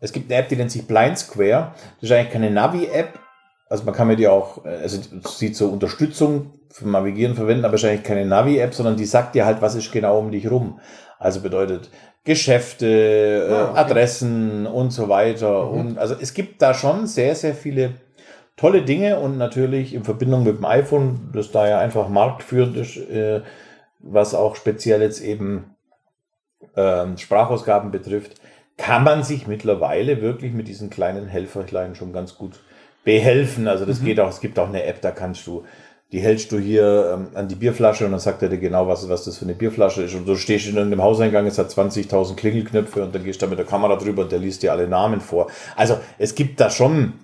S4: es gibt eine App, die nennt sich Blind Square. Das ist eigentlich keine Navi-App. Also man kann mir die auch, äh, also sie zur Unterstützung für Navigieren verwenden, aber wahrscheinlich keine Navi-App, sondern die sagt dir halt, was ist genau um dich rum. Also bedeutet Geschäfte,
S1: Ah,
S4: äh,
S1: okay.
S4: Adressen und so weiter. Und also es gibt da schon sehr, sehr viele tolle Dinge und natürlich in Verbindung mit dem iPhone, das da ja einfach marktführend ist, äh, was auch speziell jetzt eben ähm, Sprachausgaben betrifft, kann man sich mittlerweile wirklich mit diesen kleinen Helferlein schon ganz gut behelfen. Also das geht auch, es gibt auch eine App, da kannst du, die hältst du hier ähm, an die Bierflasche und dann sagt er dir genau, was, was das für eine Bierflasche ist. Und du stehst in irgendeinem Hauseingang, es hat 20.000 Klingelknöpfe und dann gehst du da mit der Kamera drüber und der liest dir alle Namen vor. Also es gibt da schon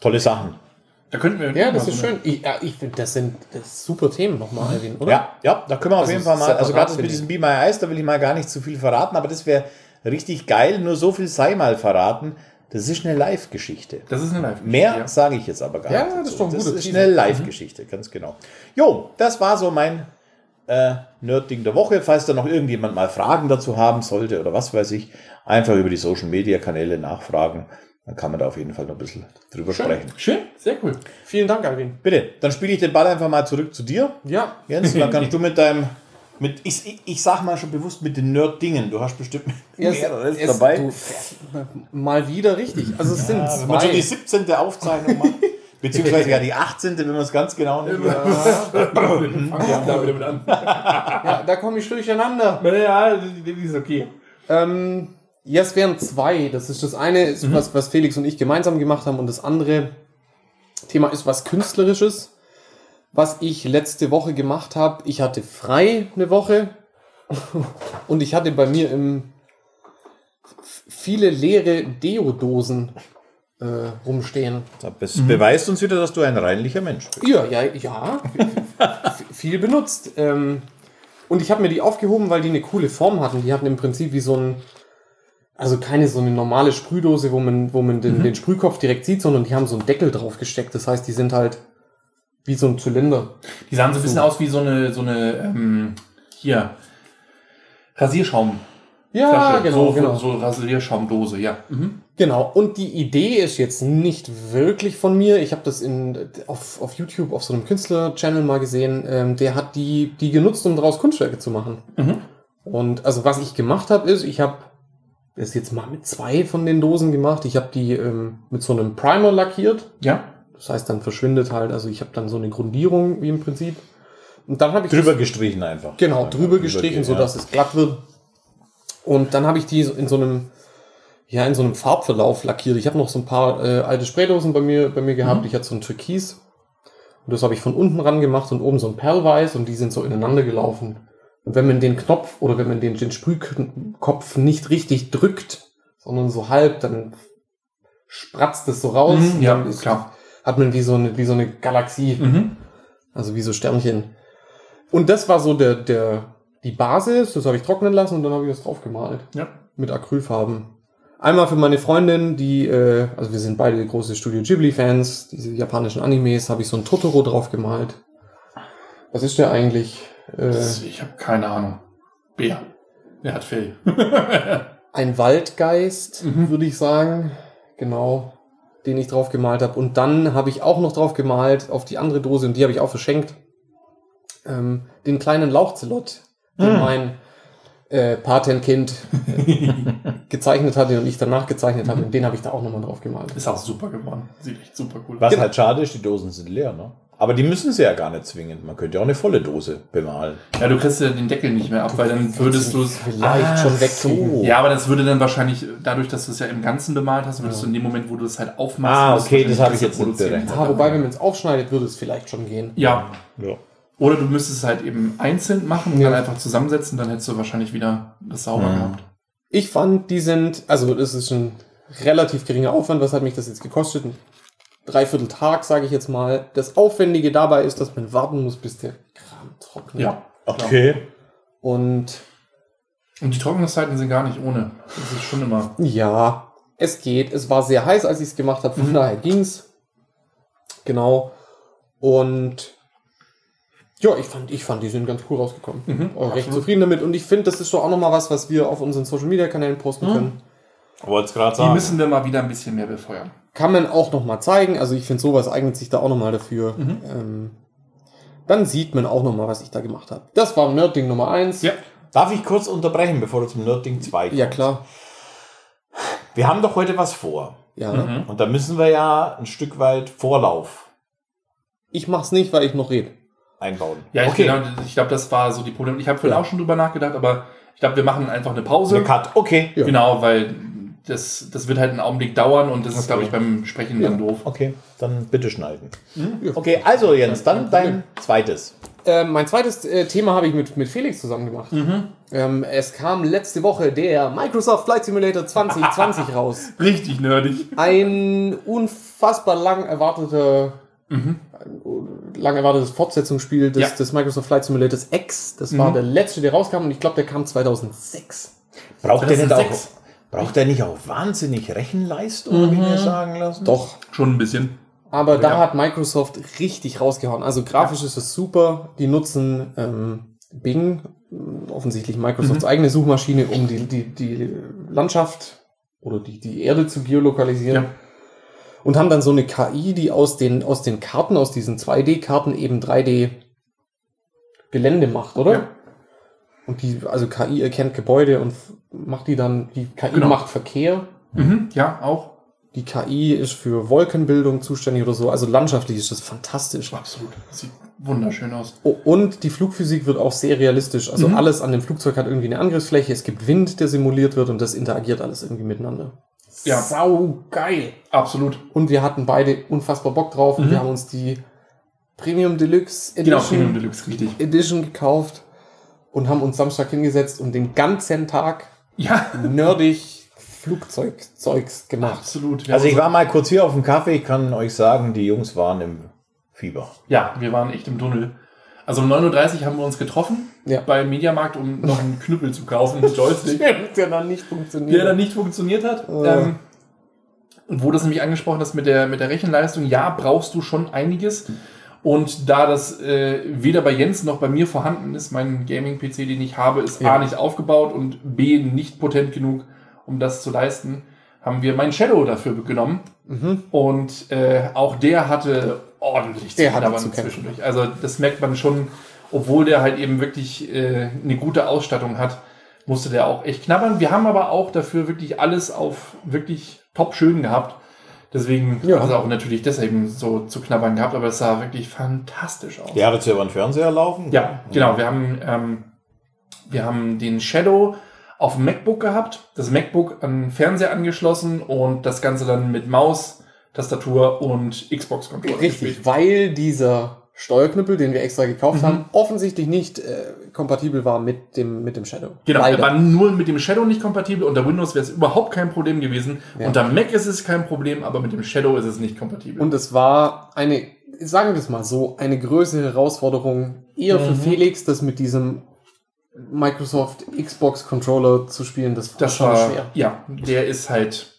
S4: tolle Sachen.
S3: Da könnten wir
S1: Ja, das ist schön. Ich, ja, ich finde, das sind das super Themen nochmal, Alvin, oder?
S4: Ja, ja, da können wir auf
S1: Also
S4: jeden Fall mal, also gerade das mit diesem Be My Eyes, da will ich mal gar nicht zu viel verraten, aber das wäre richtig geil. Nur so viel sei mal verraten. Das ist eine Live-Geschichte.
S3: Das ist eine live
S4: Mehr
S3: Ja.
S4: sage ich jetzt aber gar
S1: Ja,
S4: nicht.
S1: das
S4: dazu.
S1: ist doch ein
S4: Das ist eine Live-Geschichte, ganz genau. Jo, das war so mein äh, Nerd-Ding der Woche. Falls da noch irgendjemand mal Fragen dazu haben sollte oder was weiß ich, einfach über die Social-Media-Kanäle nachfragen. Dann kann man da auf jeden Fall noch ein bisschen drüber sprechen.
S3: Schön, sehr cool.
S1: Vielen Dank, Alvin.
S4: Bitte, dann spiele ich den Ball einfach mal zurück zu dir.
S1: Ja.
S4: Jens, dann kannst du mit deinem, mit, ich, ich, sag mal schon bewusst mit den Nerd-Dingen. Du hast bestimmt (laughs)
S1: Ja,
S4: mehreres
S1: es-
S4: dabei.
S1: Du, mal wieder richtig. Also es sind
S4: Wenn man schon die
S1: zwei.
S4: 17. Aufzeichnung macht, (laughs) beziehungsweise ja die 18., wenn man es ganz genau nimmt.
S3: Fangen wir da wieder mit an.
S1: Ja, da komme ich durcheinander.
S3: Ja, die ist okay.
S1: Ähm, ja, es wären zwei. Das ist das eine, ist was, was Felix und ich gemeinsam gemacht haben, und das andere Thema ist was Künstlerisches, was ich letzte Woche gemacht habe. Ich hatte frei eine Woche (laughs) und ich hatte bei mir im viele leere Deodosen äh, rumstehen.
S4: Das beweist uns wieder, dass du ein reinlicher Mensch bist.
S1: Ja, ja, ja. viel benutzt. Ähm, Und ich habe mir die aufgehoben, weil die eine coole Form hatten. Die hatten im Prinzip wie so ein, also keine so eine normale Sprühdose, wo man, wo man den, den Sprühkopf direkt sieht, sondern die haben so einen Deckel drauf gesteckt. Das heißt, die sind halt wie so ein Zylinder.
S3: Die sahen so ein bisschen aus wie so eine, so eine, ähm, hier, Rasierschaum.
S1: Ja, genau,
S3: so,
S1: genau.
S3: so Rasierschaumdose, ja. Mhm.
S1: Genau, und die Idee ist jetzt nicht wirklich von mir. Ich habe das in, auf, auf YouTube auf so einem Künstler-Channel mal gesehen. Ähm, der hat die, die genutzt, um daraus Kunstwerke zu machen.
S3: Mhm.
S1: Und also was ich gemacht habe, ist, ich habe das jetzt mal mit zwei von den Dosen gemacht. Ich habe die ähm, mit so einem Primer lackiert.
S3: Ja.
S1: Das heißt, dann verschwindet halt, also ich habe dann so eine Grundierung wie im Prinzip. Und dann habe ich
S4: Drüber
S1: das-
S4: gestrichen einfach.
S1: Genau,
S4: Einfach
S1: drüber gestrichen, so
S4: ja.
S1: dass es glatt wird. Und dann habe ich die in so einem, ja, in so einem Farbverlauf lackiert. Ich habe noch so ein paar äh, alte Spraydosen bei mir, bei mir gehabt.
S4: Mhm.
S1: Ich hatte so ein Türkis. Und das habe ich von unten ran gemacht und oben so ein Perlweiß und die sind so ineinander gelaufen. Und wenn man den Knopf oder wenn man den, den Sprühkopf nicht richtig drückt, sondern so halb, dann spratzt es so raus.
S3: Mhm, ja,
S1: ist,
S3: klar.
S1: hat man wie so eine, wie so eine Galaxie.
S3: Mhm.
S1: Also wie so Sternchen. Und das war so der, der, die Basis, das habe ich trocknen lassen und dann habe ich das drauf gemalt.
S3: Ja.
S1: Mit Acrylfarben. Einmal für meine Freundin, die, äh, also wir sind beide große Studio Ghibli-Fans, diese japanischen Animes, habe ich so ein Totoro drauf gemalt. Was ist der eigentlich? Äh,
S3: Ich habe keine Ahnung. Bär. Der hat Fell. (laughs)
S1: ein Waldgeist,
S3: Mhm.
S1: würde ich sagen. Genau. Den ich drauf gemalt habe. Und dann habe ich auch noch drauf gemalt auf die andere Dose und die habe ich auch verschenkt. Ähm, den kleinen Lauchzelot, den
S3: Mhm.
S1: mein äh, Patenkind äh, (laughs) gezeichnet hatte und ich danach gezeichnet
S3: Mhm.
S1: habe. Und den habe ich da auch nochmal drauf gemalt.
S3: Ist auch super geworden. Sieht echt super cool
S4: Was
S1: Genau.
S4: halt schade ist, die Dosen sind leer, ne? Aber die müssen sie ja gar nicht zwingend. Man könnte ja auch eine volle Dose bemalen.
S3: Ja, du kriegst ja den Deckel nicht mehr ab, weil dann würdest du es.
S1: vielleicht schon wegkriegen.
S3: Ja, aber das würde dann wahrscheinlich, dadurch, dass du es ja im Ganzen bemalt hast, würdest du in dem Moment, wo du es halt aufmachst.
S4: Ah, okay, das habe ich jetzt nicht berechnet.
S1: Ah, wobei, wenn man es aufschneidet, würde es vielleicht schon gehen.
S3: Ja.
S4: Ja.
S3: Oder du müsstest es halt eben einzeln machen und
S1: Ja.
S3: dann einfach zusammensetzen, dann hättest du wahrscheinlich wieder das sauber
S4: Mhm.
S3: gehabt.
S1: Ich fand, die sind, also das ist ein relativ geringer Aufwand. Was hat mich das jetzt gekostet? Dreiviertel Tag, sage ich jetzt mal. Das Aufwendige dabei ist, dass man warten muss, bis der Kram trocknet.
S3: Ja.
S4: Okay.
S1: Und
S3: Und die Trocknungszeiten sind gar nicht ohne. Das ist schon immer.
S1: ja, es geht. Es war sehr heiß, als ich es gemacht habe. Von daher ging's. Genau. Und ja, ich fand, ich fand, die sind ganz cool rausgekommen.
S3: Mhm,
S1: War recht zufrieden damit. Und ich finde, das ist so auch nochmal was, was wir auf unseren Social Media Kanälen posten können.
S4: Wollte es gerade
S3: Die müssen wir mal wieder ein bisschen mehr befeuern.
S1: Kann man auch noch mal zeigen. Also ich finde, sowas eignet sich da auch noch mal dafür.
S3: Mhm.
S1: Ähm, dann sieht man auch noch mal, was ich da gemacht habe. Das war Nerdding Nummer eins.
S3: Ja.
S4: Darf ich kurz unterbrechen, bevor du zum Nerdding 2 kommst?
S1: Ja, klar.
S4: Wir haben doch heute was vor.
S1: Ja.
S3: Mhm.
S4: Und da müssen wir ja ein Stück weit Vorlauf
S1: Ich mach's nicht, weil ich noch rede.
S4: einbauen.
S3: Ja, ich,
S4: okay.
S3: genau, ich glaube, das war so die Probleme. Ich habe vorhin
S1: Ja.
S3: auch schon drüber nachgedacht, aber ich glaube, wir machen einfach eine Pause.
S4: Eine Cut. Okay.
S1: Ja.
S3: Genau, weil das, das wird halt einen Augenblick dauern und das ist,
S1: Okay.
S3: glaube ich, beim Sprechen
S1: Ja.
S3: dann doof.
S4: Okay, dann bitte schneiden.
S1: Ja.
S4: Okay, also Jens, dann dein zweites.
S1: Äh, mein zweites äh, Thema habe ich mit, mit Felix zusammen gemacht. Ähm, es kam letzte Woche der Microsoft Flight Simulator 2020 (laughs) raus.
S3: Richtig nerdig.
S1: Ein unfassbar lang erwarteter,
S3: Mhm.
S1: lang erwartetes Fortsetzungsspiel des,
S3: Ja.
S1: des Microsoft Flight Simulators X. Das war
S3: Mhm.
S1: der letzte, der rauskam und ich glaube, der kam 2006.
S4: Braucht der nicht auch,
S3: 2006?
S4: Braucht der nicht auch wahnsinnig Rechenleistung, habe ich mir sagen lassen?
S1: Doch.
S3: Schon ein bisschen.
S1: Aber da
S3: Ja.
S1: hat Microsoft richtig rausgehauen. Also grafisch ist es super. Die nutzen ähm, Bing, offensichtlich Microsofts
S3: Mhm.
S1: eigene Suchmaschine, um die, die, die Landschaft oder die, die Erde zu geolokalisieren.
S3: Ja.
S1: Und haben dann so eine KI, die aus den, aus den Karten, aus diesen 2D-Karten eben 3D-Gelände macht, oder?
S3: Ja.
S1: Und die, also KI erkennt Gebäude und macht die dann, die KI
S3: Genau.
S1: macht Verkehr.
S3: Mhm. Ja, auch.
S1: Die KI ist für Wolkenbildung zuständig oder so. Also landschaftlich ist das fantastisch.
S3: Absolut. Sieht wunderschön aus.
S1: Oh, und die Flugphysik wird auch sehr realistisch. Also
S3: Mhm.
S1: alles an dem Flugzeug hat irgendwie eine Angriffsfläche. Es gibt Wind, der simuliert wird und das interagiert alles irgendwie miteinander.
S3: Ja.
S1: Sau geil.
S3: Absolut.
S1: Und wir hatten beide unfassbar Bock drauf und
S3: Mhm.
S1: wir haben uns die Premium Deluxe
S3: Genau,
S1: Edition,
S3: Premium Deluxe, richtig.
S1: Edition gekauft und haben uns Samstag hingesetzt und den ganzen Tag
S3: Ja,
S1: nerdig Flugzeugzeugs gemacht.
S3: absolut.
S4: Also ich war mal kurz hier auf dem Kaffee, ich kann euch sagen, die Jungs waren im Fieber.
S3: Ja, wir waren echt im Tunnel. Also um 9.30 Uhr haben wir uns getroffen
S1: Ja.
S3: beim Mediamarkt, um noch einen Knüppel zu kaufen, einen Joystick, (laughs)
S1: Der dann nicht funktioniert.
S3: der dann nicht funktioniert hat.
S1: Oh.
S3: Ähm, und wo das nämlich angesprochen hast mit der, mit der Rechenleistung, ja, brauchst du schon einiges. Und da das äh, weder bei Jens noch bei mir vorhanden ist, mein Gaming-PC, den ich habe, ist
S1: Ja.
S3: A nicht aufgebaut und B nicht potent genug, um das zu leisten, haben wir meinen Shadow dafür genommen.
S1: Mhm.
S3: Und äh, auch der hatte ordentlich
S1: Der hatte
S3: knabbern
S1: zu
S3: zwischendurch. Also das merkt man schon, obwohl der halt eben wirklich äh, eine gute Ausstattung hat, musste der auch echt knabbern. Wir haben aber auch dafür wirklich alles auf wirklich top schön gehabt. Deswegen
S1: Ja.
S3: hat es auch natürlich deshalb so zu knabbern gehabt, aber es sah wirklich fantastisch aus.
S4: Der hat jetzt ja über den Fernseher laufen.
S3: Ja, genau. Wir haben, ähm, wir haben den Shadow auf dem MacBook gehabt, das MacBook an den Fernseher angeschlossen und das Ganze dann mit Maus, Tastatur und Xbox-Controller
S1: Richtig, weil dieser Steuerknüppel, den wir extra gekauft
S3: Mhm.
S1: haben, offensichtlich nicht äh, kompatibel war mit dem, mit dem Shadow.
S3: Genau,
S1: Leider.
S3: er war nur mit dem Shadow nicht kompatibel. Unter Windows wäre es überhaupt kein Problem gewesen.
S1: Ja.
S3: Unter Mac ist es kein Problem, aber mit dem Shadow ist es nicht kompatibel.
S1: Und es war eine, sagen wir es mal so, eine größere Herausforderung eher für
S3: Mhm.
S1: Felix, das mit diesem Microsoft Xbox Controller zu spielen. Das war
S3: das
S1: schon
S3: war,
S1: schwer.
S3: ja, der ist halt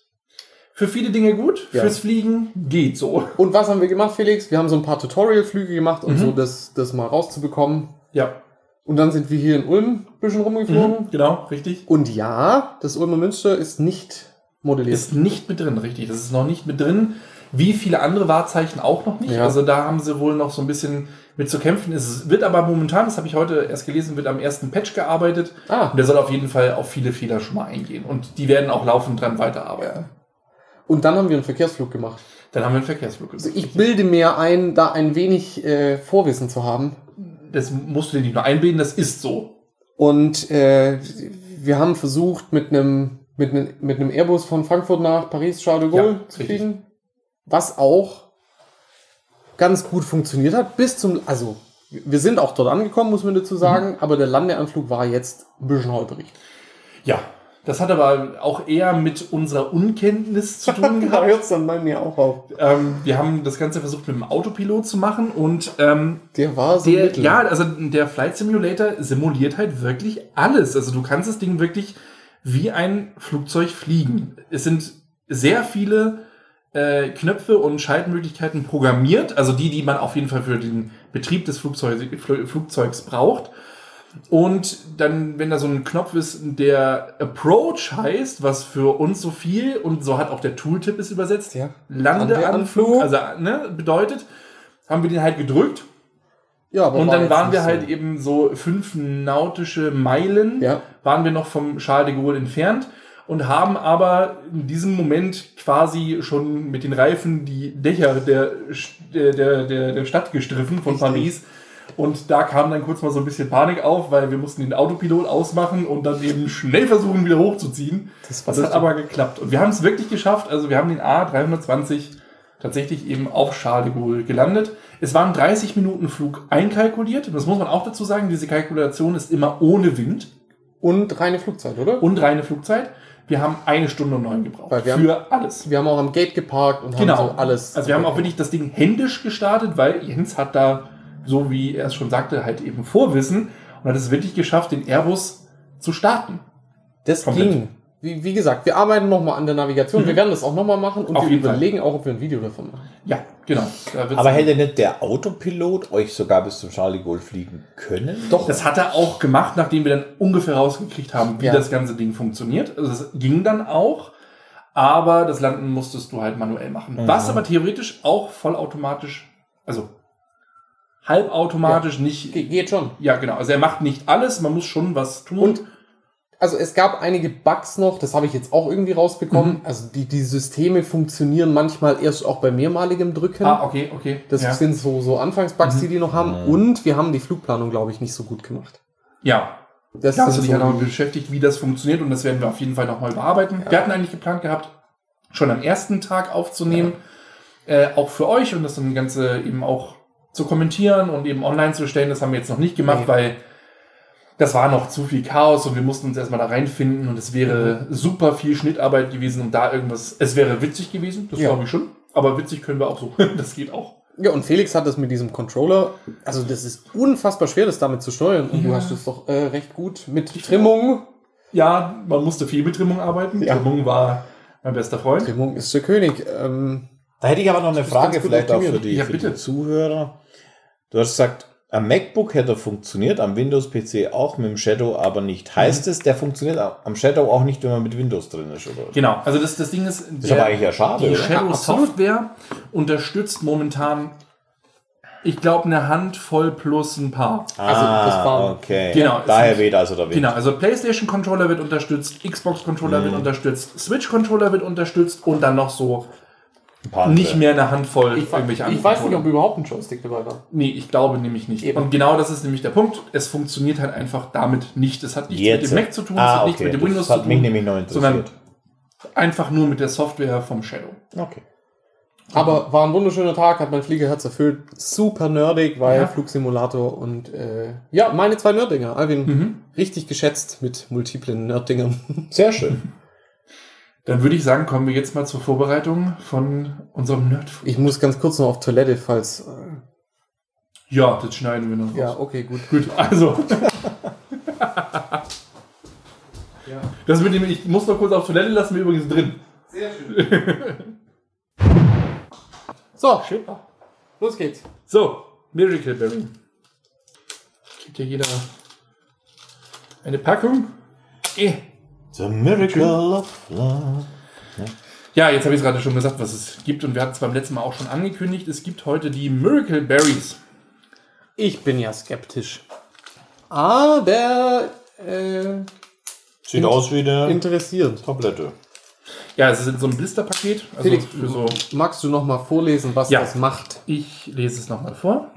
S3: für viele Dinge gut.
S1: Ja.
S3: Fürs Fliegen geht so.
S1: Und was haben wir gemacht, Felix? Wir haben so ein paar Tutorial-Flüge gemacht, um
S3: Mhm.
S1: so das, das mal rauszubekommen.
S3: Ja,
S1: Und dann sind wir hier in Ulm ein bisschen rumgeflogen.
S3: mhm, genau, richtig.
S1: Und ja, das Ulmer Münster ist nicht modelliert.
S3: Ist nicht mit drin, richtig. Das ist noch nicht mit drin. Wie viele andere Wahrzeichen auch noch nicht.
S1: Ja.
S3: Also da haben sie wohl noch so ein bisschen mit zu kämpfen. Es wird aber momentan, das habe ich heute erst gelesen, wird am ersten Patch gearbeitet.
S1: ah,
S3: Und der soll auf jeden Fall auf viele Fehler schon mal eingehen. Und die werden auch laufend dran weiterarbeiten.
S1: Und dann haben wir einen Verkehrsflug gemacht.
S3: Dann haben wir einen Verkehrsflug.
S1: Also ich bilde mir ein, da ein wenig äh, Vorwissen zu haben.
S3: das musst du dir nicht nur einbilden, das ist so.
S1: Und äh, wir haben versucht, mit einem mit einem mit einem Airbus von Frankfurt nach Paris Charles de Gaulle
S3: Ja,
S1: zu
S3: richtig.
S1: fliegen, was auch ganz gut funktioniert hat. Bis zum, also wir sind auch dort angekommen, muss man dazu sagen,
S3: Mhm.
S1: aber der Landeanflug war jetzt ein bisschen holperig.
S3: Ja. Das hat aber auch eher mit unserer Unkenntnis zu tun
S1: Da (laughs)
S3: gehabt.
S1: hört dann bei mir auch auf.
S3: ähm, wir haben das Ganze versucht mit dem Autopilot zu machen und ähm,
S1: Der war so
S3: Der,
S1: mittel.
S3: ja, also der Flight Simulator simuliert halt wirklich alles. Also du kannst das Ding wirklich wie ein Flugzeug fliegen. Es sind sehr viele äh, Knöpfe und Schaltmöglichkeiten programmiert, also die, die man auf jeden Fall für den Betrieb des Flugzeug, Fl- Flugzeugs braucht. Und dann, wenn da so ein Knopf ist, der Approach heißt, was für uns so viel und so hat auch der Tooltip es übersetzt,
S1: Ja.
S3: Landeanflug, also ne, bedeutet, haben wir den halt gedrückt
S1: ja, aber
S3: und
S1: war
S3: dann waren wir
S1: so.
S3: halt eben so fünf nautische Meilen,
S1: Ja.
S3: waren wir noch vom Charles de Gaulle entfernt und haben aber in diesem Moment quasi schon mit den Reifen die Dächer der, der, der, der, der Stadt gestriffen von
S1: Richtig.
S3: Paris. Und da kam dann kurz mal so ein bisschen Panik auf, weil wir mussten den Autopilot ausmachen und dann eben schnell versuchen, wieder hochzuziehen.
S1: Das
S3: Das hat aber geklappt. Und wir haben es wirklich geschafft. Also wir haben den A320 tatsächlich eben auf Charles de Gaulle gelandet. Es waren 30 Minuten Flug einkalkuliert. Und das muss man auch dazu sagen, diese Kalkulation ist immer ohne Wind
S1: Und reine Flugzeit, oder?
S3: und reine Flugzeit. Wir haben eine Stunde und neun gebraucht.
S1: Weil wir
S3: für alles.
S1: wir haben auch am Gate geparkt und
S3: Genau.
S1: haben so alles.
S3: Also wir haben auch wirklich das Ding händisch gestartet, weil Jens hat da, so wie er es schon sagte, halt eben Vorwissen und hat es wirklich geschafft, den Airbus zu starten.
S1: Das
S3: Komplett.
S1: ging. Wie, wie gesagt, wir arbeiten nochmal an der Navigation. Wir werden das auch nochmal machen und
S3: Auf
S1: wir
S3: jeden Fall.
S1: überlegen auch, ob wir ein Video davon machen.
S3: Ja, genau.
S4: Aber hätte nicht der Autopilot euch sogar bis zum Charlie Gold fliegen können?
S1: Doch,
S3: Das hat er auch gemacht, nachdem wir dann ungefähr rausgekriegt haben, wie
S1: Ja.
S3: das ganze Ding funktioniert. Also es ging dann auch, aber das Landen musstest du halt manuell machen.
S4: Mhm.
S3: Was aber theoretisch auch vollautomatisch, also halbautomatisch nicht.
S1: Ge- geht schon.
S3: Ja, genau. Also er macht nicht alles, man muss schon was tun.
S1: Und also es gab einige Bugs noch, das habe ich jetzt auch irgendwie
S3: Mhm.
S1: rausbekommen. Also die, die Systeme funktionieren manchmal erst auch bei mehrmaligem Drücken.
S3: ah, okay, okay.
S1: Das
S3: ja.
S1: sind so, so Anfangsbugs, die die noch haben. Und wir haben die Flugplanung, glaube ich, nicht so gut gemacht.
S3: ja.
S1: Das
S3: Da hast du
S1: sind
S3: dich ja
S1: so
S3: noch
S1: die-
S3: beschäftigt, wie das funktioniert und das werden wir auf jeden Fall nochmal bearbeiten. Wir hatten eigentlich geplant gehabt, schon am ersten Tag aufzunehmen, äh, auch für euch und das dann Ganze eben auch zu kommentieren und eben online zu stellen. Das haben wir jetzt noch nicht gemacht,
S1: Nee.
S3: weil das war noch zu viel Chaos und wir mussten uns erstmal da reinfinden und es wäre
S1: Mhm.
S3: super viel Schnittarbeit gewesen, um da irgendwas, es wäre witzig gewesen, das
S1: Ja.
S3: glaube ich schon, aber witzig können wir auch so, (laughs) das geht auch.
S1: Ja, und Felix hat das mit diesem Controller, also das ist unfassbar schwer, das damit zu steuern. Und du hast es doch äh, recht gut mit Trimmung.
S3: Ja, man musste viel mit Trimmung arbeiten.
S1: Ja.
S3: Trimmung war mein bester Freund.
S1: Trimmung ist der König. Ähm,
S4: Da hätte ich aber noch eine Frage vielleicht auch für die,
S3: Ja,
S4: für die Zuhörer. Du hast gesagt, am MacBook hätte er funktioniert, am Windows-PC auch, mit dem Shadow aber nicht. Heißt
S3: Mhm.
S4: es, der funktioniert am Shadow auch nicht, wenn man mit Windows drin ist? Oder?
S3: Genau, also das, das Ding ist,
S4: Das ist aber eigentlich ja schade,
S3: die
S4: oder?
S3: Shadow
S1: Ja, absolut.
S3: Software unterstützt momentan, ich glaube, eine Handvoll plus ein paar.
S1: Also, das war-
S4: Ah, okay.
S3: Genau,
S4: Daher weht also der Wind.
S3: Genau, also PlayStation Controller wird unterstützt, Xbox Controller
S4: Mhm.
S3: wird unterstützt, Switch Controller wird unterstützt und dann noch so. Nicht mehr eine Handvoll
S1: ich,
S3: irgendwelche
S1: ich
S3: anderen
S1: weiß nicht, ob überhaupt ein Joystick dabei war.
S3: Nee, ich glaube nämlich nicht.
S1: Eben.
S3: Und genau das ist nämlich der Punkt. Es funktioniert halt einfach damit nicht. Es hat nichts
S4: Jetzt.
S3: mit dem Mac zu tun, es
S4: ah,
S3: hat nichts
S4: okay.
S3: mit dem Windows
S4: das
S3: zu
S4: hat mich
S3: tun, sondern einfach nur mit der Software vom Shadow.
S4: Okay.
S1: Aber war ein wunderschöner Tag, hat mein Fliegerherz erfüllt. Super nerdig, weil
S3: Ja.
S1: Flugsimulator und äh, ja, meine zwei Nerddinger. Alvin,
S3: Mhm.
S1: richtig geschätzt mit multiplen Nerddingern.
S4: Sehr schön. (laughs)
S3: Dann würde ich sagen, kommen wir jetzt mal zur Vorbereitung von unserem Nerd.
S1: Ich muss ganz kurz noch auf Toilette, falls. Äh,
S3: Ja, das schneiden wir noch.
S1: ja,
S3: raus.
S1: okay, gut.
S3: Gut, also. (laughs) Das mit dem, ich muss noch kurz auf Toilette lassen, wir übrigens drin. (laughs)
S1: So, los geht's.
S3: So, Miracle Berry. Kriegt ja jeder eine Packung. Eh.
S4: The Miracle of Love.
S3: Ja, jetzt habe ich es gerade schon gesagt, was es gibt und wir hatten es beim letzten Mal auch schon angekündigt. Es gibt heute die Miracle Berries.
S1: Ich bin ja skeptisch. Aber äh,
S4: Sieht aus wie eine
S1: interessiert.
S4: Tablette.
S3: Ja, es ist in so einem Blisterpaket. Also
S1: Felix,
S3: für so
S1: magst du noch mal vorlesen, was
S3: Ja.
S1: das macht?
S3: Ich lese es nochmal vor.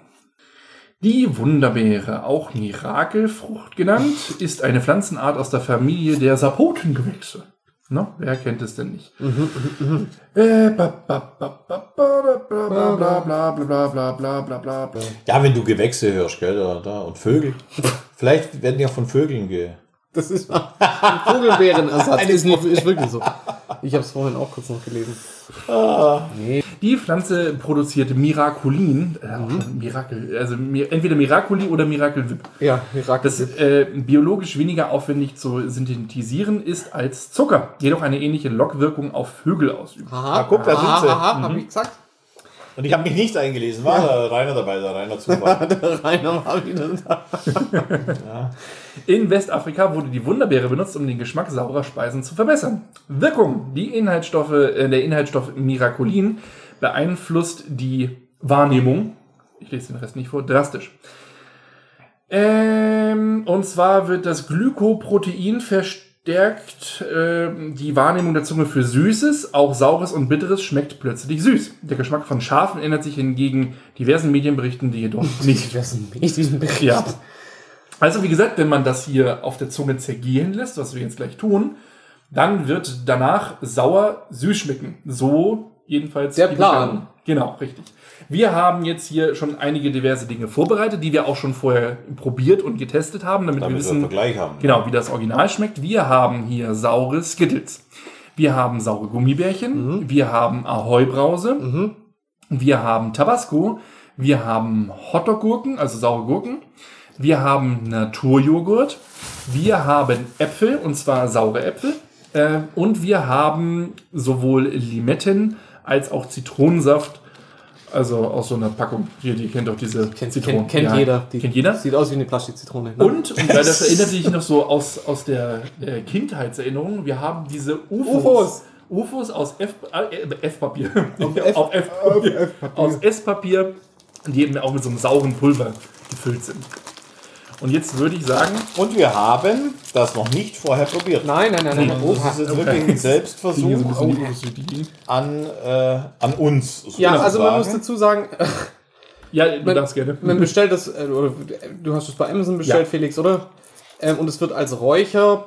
S3: Die Wunderbeere, auch Mirakelfrucht genannt, ist eine Pflanzenart aus der Familie der Sapotengewächse. No, wer kennt es denn nicht?
S4: Ja, wenn du Gewächse hörst, gell, da, da. und Vögel. Vielleicht werden ja von Vögeln ge.
S1: Das ist (laughs) Vogelbeerenersatz. ist, ist wirklich so. Ich habe es vorhin auch kurz noch gelesen. Ah. Nee.
S3: Die Pflanze produziert Miraculin, äh, schon Mirakel, also entweder Miraculi oder Miracle-Vip.
S1: Ja, Mirakel.
S3: Das äh, biologisch weniger aufwendig zu synthetisieren ist als Zucker, jedoch eine ähnliche Lockwirkung auf Vögel ausübt.
S1: aha,
S4: Ah, guck, da sind sie.
S1: aha, hab ich gesagt.
S4: Und ich habe mich nicht eingelesen. War der Rainer dabei, der Rainer Zufall. (laughs)
S1: Der Rainer war wieder da. (laughs)
S3: In Westafrika wurde die Wunderbeere benutzt, um den Geschmack saurer Speisen zu verbessern. Wirkung: Die Inhaltsstoffe, äh, der Inhaltsstoff Miraculin beeinflusst die Wahrnehmung. Ich lese den Rest nicht vor, drastisch. Ähm, und zwar wird das Glykoprotein verstärkt äh, die Wahrnehmung der Zunge für Süßes, auch Saures und Bitteres schmeckt plötzlich süß. Der Geschmack von Schafen ändert sich hingegen diversen Medienberichten, die jedoch (laughs) nicht
S1: diesen Bericht?
S3: ja. Also wie gesagt, wenn man das hier auf der Zunge zergehen lässt, was wir jetzt gleich tun, dann wird danach sauer süß schmecken. So jedenfalls
S1: Der
S3: die
S1: Plan.
S3: Genau, richtig. Wir haben jetzt hier schon einige diverse Dinge vorbereitet, die wir auch schon vorher probiert und getestet haben, damit, wir
S4: Damit wir
S3: wissen,
S4: einen Vergleich haben.
S3: Genau, wie das Original schmeckt. Wir haben hier saure Skittles. Wir haben saure Gummibärchen. Wir haben Ahoi-Brause. Wir haben Tabasco. Wir haben Hotdog-Gurken, also saure Gurken. Wir haben Naturjoghurt. Wir haben Äpfel, und zwar saure Äpfel. Äh, und wir haben sowohl Limetten als auch Zitronensaft. Also aus so einer Packung. Hier, die kennt doch diese
S1: Kennt,
S3: Zitronen.
S1: kennt, kennt
S3: Ja,
S1: jeder. Die
S3: kennt jeder?
S1: Sieht aus wie eine Plastikzitrone. Ne?
S3: Und, und weil das (laughs) erinnert sich noch so aus, aus der äh, Kindheitserinnerung, wir haben diese UFOs.
S1: UFOs.
S3: UFOs aus F- äh, F-Papier. (laughs)
S1: F-
S3: Auf F-Papier. Aus Esspapier, die eben auch mit so einem sauren Pulver gefüllt sind. Und jetzt würde ich sagen,
S4: Und wir haben das noch nicht vorher probiert.
S1: Nein, nein, nein, nein. nein.
S4: Das ist jetzt wirklich ein Selbstversuch
S3: so
S4: an, äh, an uns.
S1: Ja, also man muss dazu sagen, (laughs)
S3: Ja, du
S1: Man-
S3: darfst gerne.
S1: man bestellt das, äh, oder du hast es bei Amazon bestellt,
S3: Ja.
S1: Felix, oder? Ähm, und es wird als Räucher,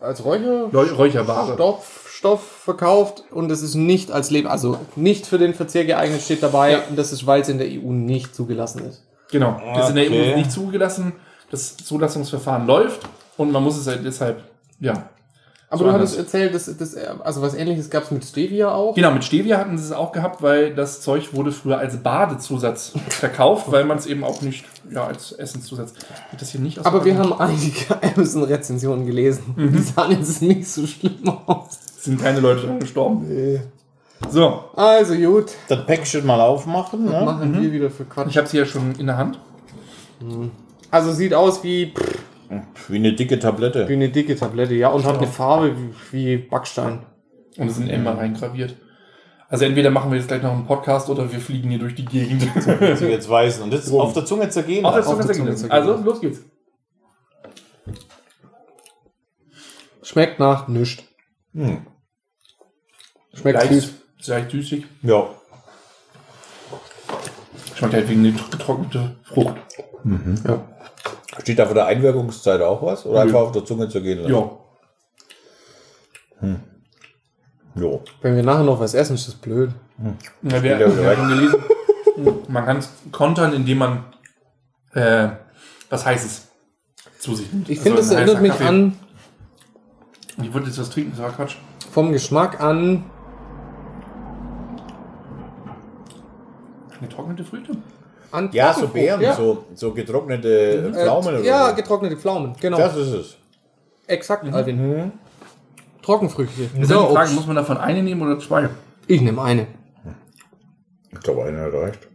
S1: als Räucher
S3: Räu- Räucherware.
S1: Stoff, Stoff verkauft und es ist nicht als Leben, also nicht für den Verzehr geeignet steht dabei
S3: Ja.
S1: und das ist, weil es in der EU nicht zugelassen ist.
S3: Genau. Das ist in der
S4: Okay.
S3: EU nicht zugelassen. Das Zulassungsverfahren läuft und man muss es halt deshalb, ja,
S1: Aber
S3: So
S1: du
S3: anders.
S1: hattest erzählt, dass, dass, also was ähnliches gab es mit Stevia auch.
S3: Genau, mit Stevia hatten sie es auch gehabt, weil das Zeug wurde früher als Badezusatz verkauft, weil man es eben auch nicht ja, als Essenszusatz. Wird das hier nicht aus
S1: Aber wir haben einige (laughs) Amazon-Rezensionen gelesen.
S3: Mhm.
S1: Die sahen jetzt nicht so schlimm aus.
S3: sind keine Leute dran gestorben. So,
S1: Also gut,
S4: Das Päckchen mal aufmachen. Ne?
S1: machen wir wieder für Quatsch.
S3: ich habe es hier schon in der Hand.
S1: Also sieht aus wie, pff,
S4: Wie eine dicke Tablette.
S1: wie eine dicke Tablette, ja, und hat eine Farbe wie, wie Backstein.
S3: Und es sind Emma reingraviert. Also entweder machen wir jetzt gleich noch einen Podcast oder wir fliegen hier durch die Gegend. (laughs)
S4: Sie jetzt weißen. Und das auf der Zunge zergehen.
S3: Auf der. Zunge
S1: der
S3: zergehen.
S1: Zunge
S3: Also,
S1: zergehen.
S3: los geht's.
S1: Schmeckt nach nichts. Schmeckt
S3: Leicht, leicht süßig.
S4: Ja.
S3: Schmeckt halt wegen der getrocknete Frucht.
S1: Ja.
S4: Steht da von der Einwirkungszeit auch was? Oder
S3: Nö.
S4: einfach auf der Zunge zergehen lassen?
S3: Ja.
S4: Jo.
S1: Wenn wir nachher noch was essen, ist das blöd.
S3: Ja, wir,
S4: ja wieder
S3: wir haben gelesen, man kann es kontern, indem man äh, was Heißes zu sich nimmt.
S1: Ich
S3: Also
S1: finde, es
S3: ein
S1: erinnert mich
S3: Kaffee.
S1: an,
S3: Ich wollte jetzt was trinken, das war Quatsch.
S1: vom Geschmack an,
S3: Getrocknete Früchte.
S1: an
S4: Ja, so. Beeren,
S1: ja.
S4: so, so getrocknete Pflaumen
S1: äh,
S4: oder
S1: Ja,
S4: so.
S1: getrocknete Pflaumen, genau.
S4: Das ist es.
S1: Exakt, Alvin. Trockenfrüchte.
S3: Ist ja
S1: So,
S3: die Frage, muss man davon eine nehmen oder zwei?
S1: Ich nehme eine.
S4: Ich glaube, einer reicht.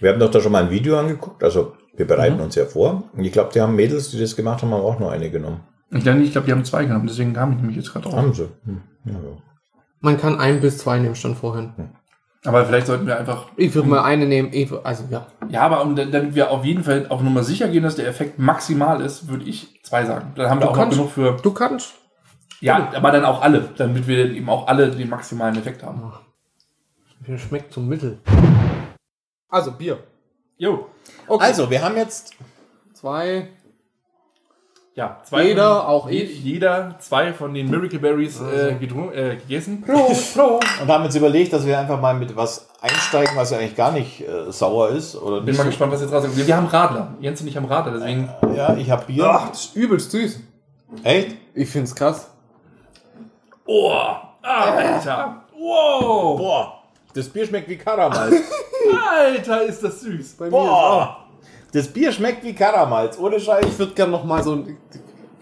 S4: Wir haben doch da schon mal ein Video angeguckt. Also, wir bereiten
S1: Mhm.
S4: uns ja vor. Und ich glaube, die haben Mädels, die das gemacht haben, haben auch nur eine genommen.
S3: Ich glaube, ich glaub, die haben zwei genommen, deswegen kam ich nämlich jetzt gerade drauf.
S4: Haben sie. Hm. Ja, ja.
S1: Man kann ein bis zwei nehmen, stand vorhin.
S3: Aber vielleicht sollten wir einfach.
S1: Ich würde mal eine nehmen, also ja.
S3: Ja, aber um, damit wir auf jeden Fall auf Nummer sicher gehen, dass der Effekt maximal ist, würde ich zwei sagen. Dann haben wir
S1: Du
S3: auch noch
S1: kannst-
S3: genug für.
S1: Du kannst.
S3: Ja, aber dann auch alle, damit wir eben auch alle den maximalen Effekt haben.
S1: Mir schmeckt zum Mittel. Also Bier.
S3: Jo.
S1: Okay.
S4: Also, wir haben jetzt
S1: zwei.
S3: Ja, zwei
S1: Jeder,
S3: von,
S1: auch ich.
S3: Jeder zwei von den Miracle Berries äh, gedru- äh, gegessen. (laughs)
S4: und haben jetzt überlegt, dass wir einfach mal mit was einsteigen, was ja eigentlich gar nicht äh, sauer ist. Oder
S3: Bin
S4: nicht
S3: mal
S4: so-
S3: gespannt, was jetzt rauskommt. Wir, wir haben Radler. Jens und ich haben Radler, deswegen.
S4: Ja, ich habe Bier.
S1: Ach, das ist übelst süß.
S4: Echt?
S1: Ich find's krass.
S3: Oh, Alter. Wow.
S4: Boah, das Bier schmeckt wie Karamalz. (laughs)
S3: Alter, ist das süß.
S1: Bei mir ist auch.
S4: Das Bier schmeckt wie Karamalz. Ohne Scheiß.
S1: Ich würde gerne noch mal so ein.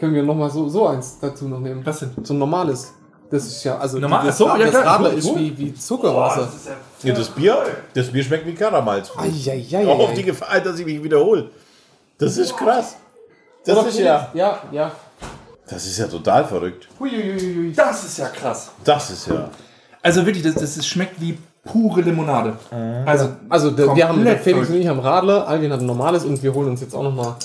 S1: Können wir noch mal so, so eins dazu noch nehmen?
S3: Was denn?
S1: So ein normales. Das ist ja, also
S3: Normal-
S1: das,
S3: ach so, ja,
S1: das. Radler ist wie, wie Zuckerwasser.
S4: Ja, das Bier, das Bier schmeckt wie Karamalz.
S1: Eieiei.
S4: Auch auf die Gefahr, dass ich mich wiederhole. Das ist krass. Das ist ja,
S1: Ja, ja.
S4: das ist ja total verrückt.
S1: Huiuiuiui.
S3: Das ist ja krass.
S4: Das ist ja.
S3: Also wirklich, das, das ist, schmeckt wie pure Limonade. Also,
S1: Also der, wir haben, Felix
S3: verrückt.
S1: und ich haben Radler, Alvin hat ein normales und wir holen uns jetzt auch noch mal.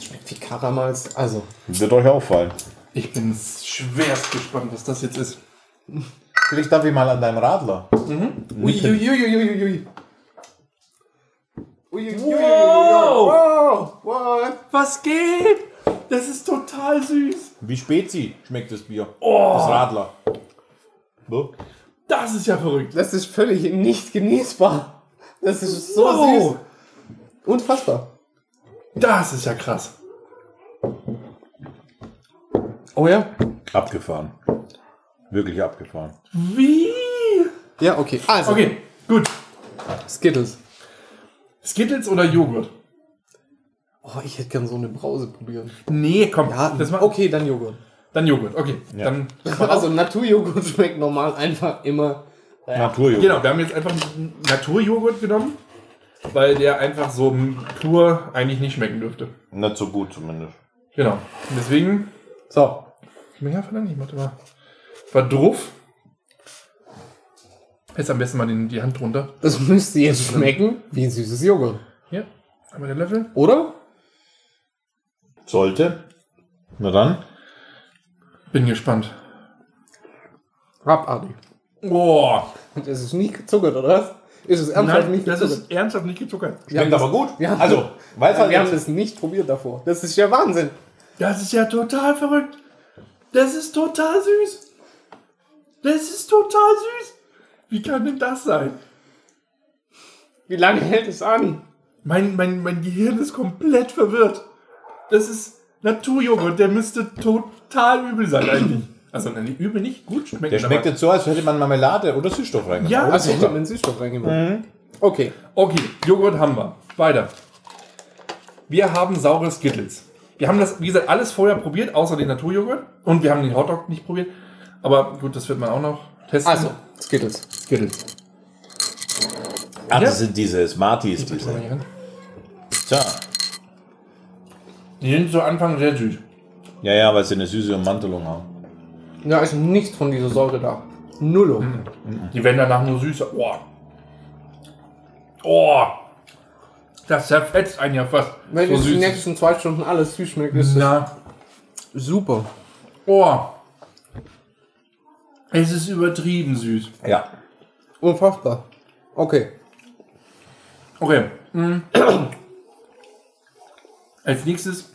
S1: Schmeckt wie Karamals. Also,
S4: Wird euch auffallen.
S3: ich bin schwerst gespannt, was das jetzt ist.
S4: Vielleicht darf ich mal an deinem Radler.
S1: Uiuiuiuiui. Uiuiuiui.
S3: Wow.
S1: Wow. What?
S3: Was geht? Das ist total süß.
S4: Wie Spezi schmeckt das Bier. Das Radler. So.
S3: Das ist ja verrückt.
S1: Das ist völlig nicht genießbar. Das ist so
S3: Wow.
S1: süß. Unfassbar.
S3: Das ist ja krass.
S1: Oh ja?
S4: Abgefahren. Wirklich abgefahren.
S3: Wie?
S1: Ja, okay. Also,
S3: Okay, gut.
S1: Skittles.
S3: Skittles oder Joghurt?
S1: Oh, ich hätte gern so eine Brause probieren.
S3: Nee, komm.
S1: Ja,
S3: das mal,
S1: okay, dann Joghurt.
S3: Dann Joghurt, okay. Dann,
S1: Also Naturjoghurt (laughs) schmeckt normal einfach immer.
S4: Naturjoghurt.
S3: genau, wir haben jetzt einfach einen Naturjoghurt genommen, weil der einfach so pur eigentlich nicht schmecken dürfte.
S4: Nicht so gut zumindest.
S3: Genau. Und deswegen,
S1: So.
S3: mehr verlange ich, warte mal. War drauf. Jetzt am besten mal den, die Hand drunter.
S1: Das müsste jetzt schmecken wie ein süßes Joghurt.
S3: Hier, einmal der Löffel.
S1: Oder?
S4: Sollte. Na dann.
S3: Bin gespannt.
S1: Abartig.
S3: Boah.
S1: Das ist nicht gezuckert, oder was? Ist es ernsthaft
S3: Nein,
S1: nicht
S3: das
S1: gezuckert?
S3: ist ernsthaft nicht gezuckert.
S1: Wir haben
S4: Schmeckt
S1: das-
S4: aber gut.
S1: wir haben-
S4: also, weil es halt
S1: wir haben das nicht probiert davor. Das ist ja Wahnsinn.
S3: Das ist ja total verrückt. Das ist total süß. Das ist total süß. Wie kann denn das sein?
S1: Wie lange hält es an?
S3: Mein, mein, mein Gehirn ist komplett verwirrt. Das ist. Naturjoghurt, der müsste total übel sein eigentlich. Also, nein, übel nicht, gut schmeckt.
S4: Der schmeckt jetzt so, als hätte man Marmelade oder Süßstoff reingemacht.
S3: Ja,
S1: Also ich habe den Süßstoff reingemacht. Okay.
S3: Okay, Joghurt haben wir. Weiter. Wir haben saure Skittles. Wir haben das, wie gesagt, alles vorher probiert, außer den Naturjoghurt. Und wir haben den Hotdog nicht probiert. Aber gut, das wird man auch noch testen.
S1: Also, Skittles.
S3: Skittles.
S4: Ach,
S3: Ja.
S4: das sind diese Smarties, diese. So.
S3: Die sind zu Anfang sehr süß.
S4: Ja, ja, weil sie eine süße Ummantelung haben.
S1: Da ist nichts von dieser Säure da. Nullo.
S3: Die werden danach nur süßer. Oh. Oh. Das zerfetzt einen ja fast.
S1: Wenn
S3: so
S1: jetzt die
S3: süß.
S1: nächsten zwei Stunden alles süß schmeckt, ist
S3: Na.
S1: das super.
S3: Oh. Es ist übertrieben süß.
S4: Ja.
S1: Unfassbar. Okay.
S3: Okay. mm. Als nächstes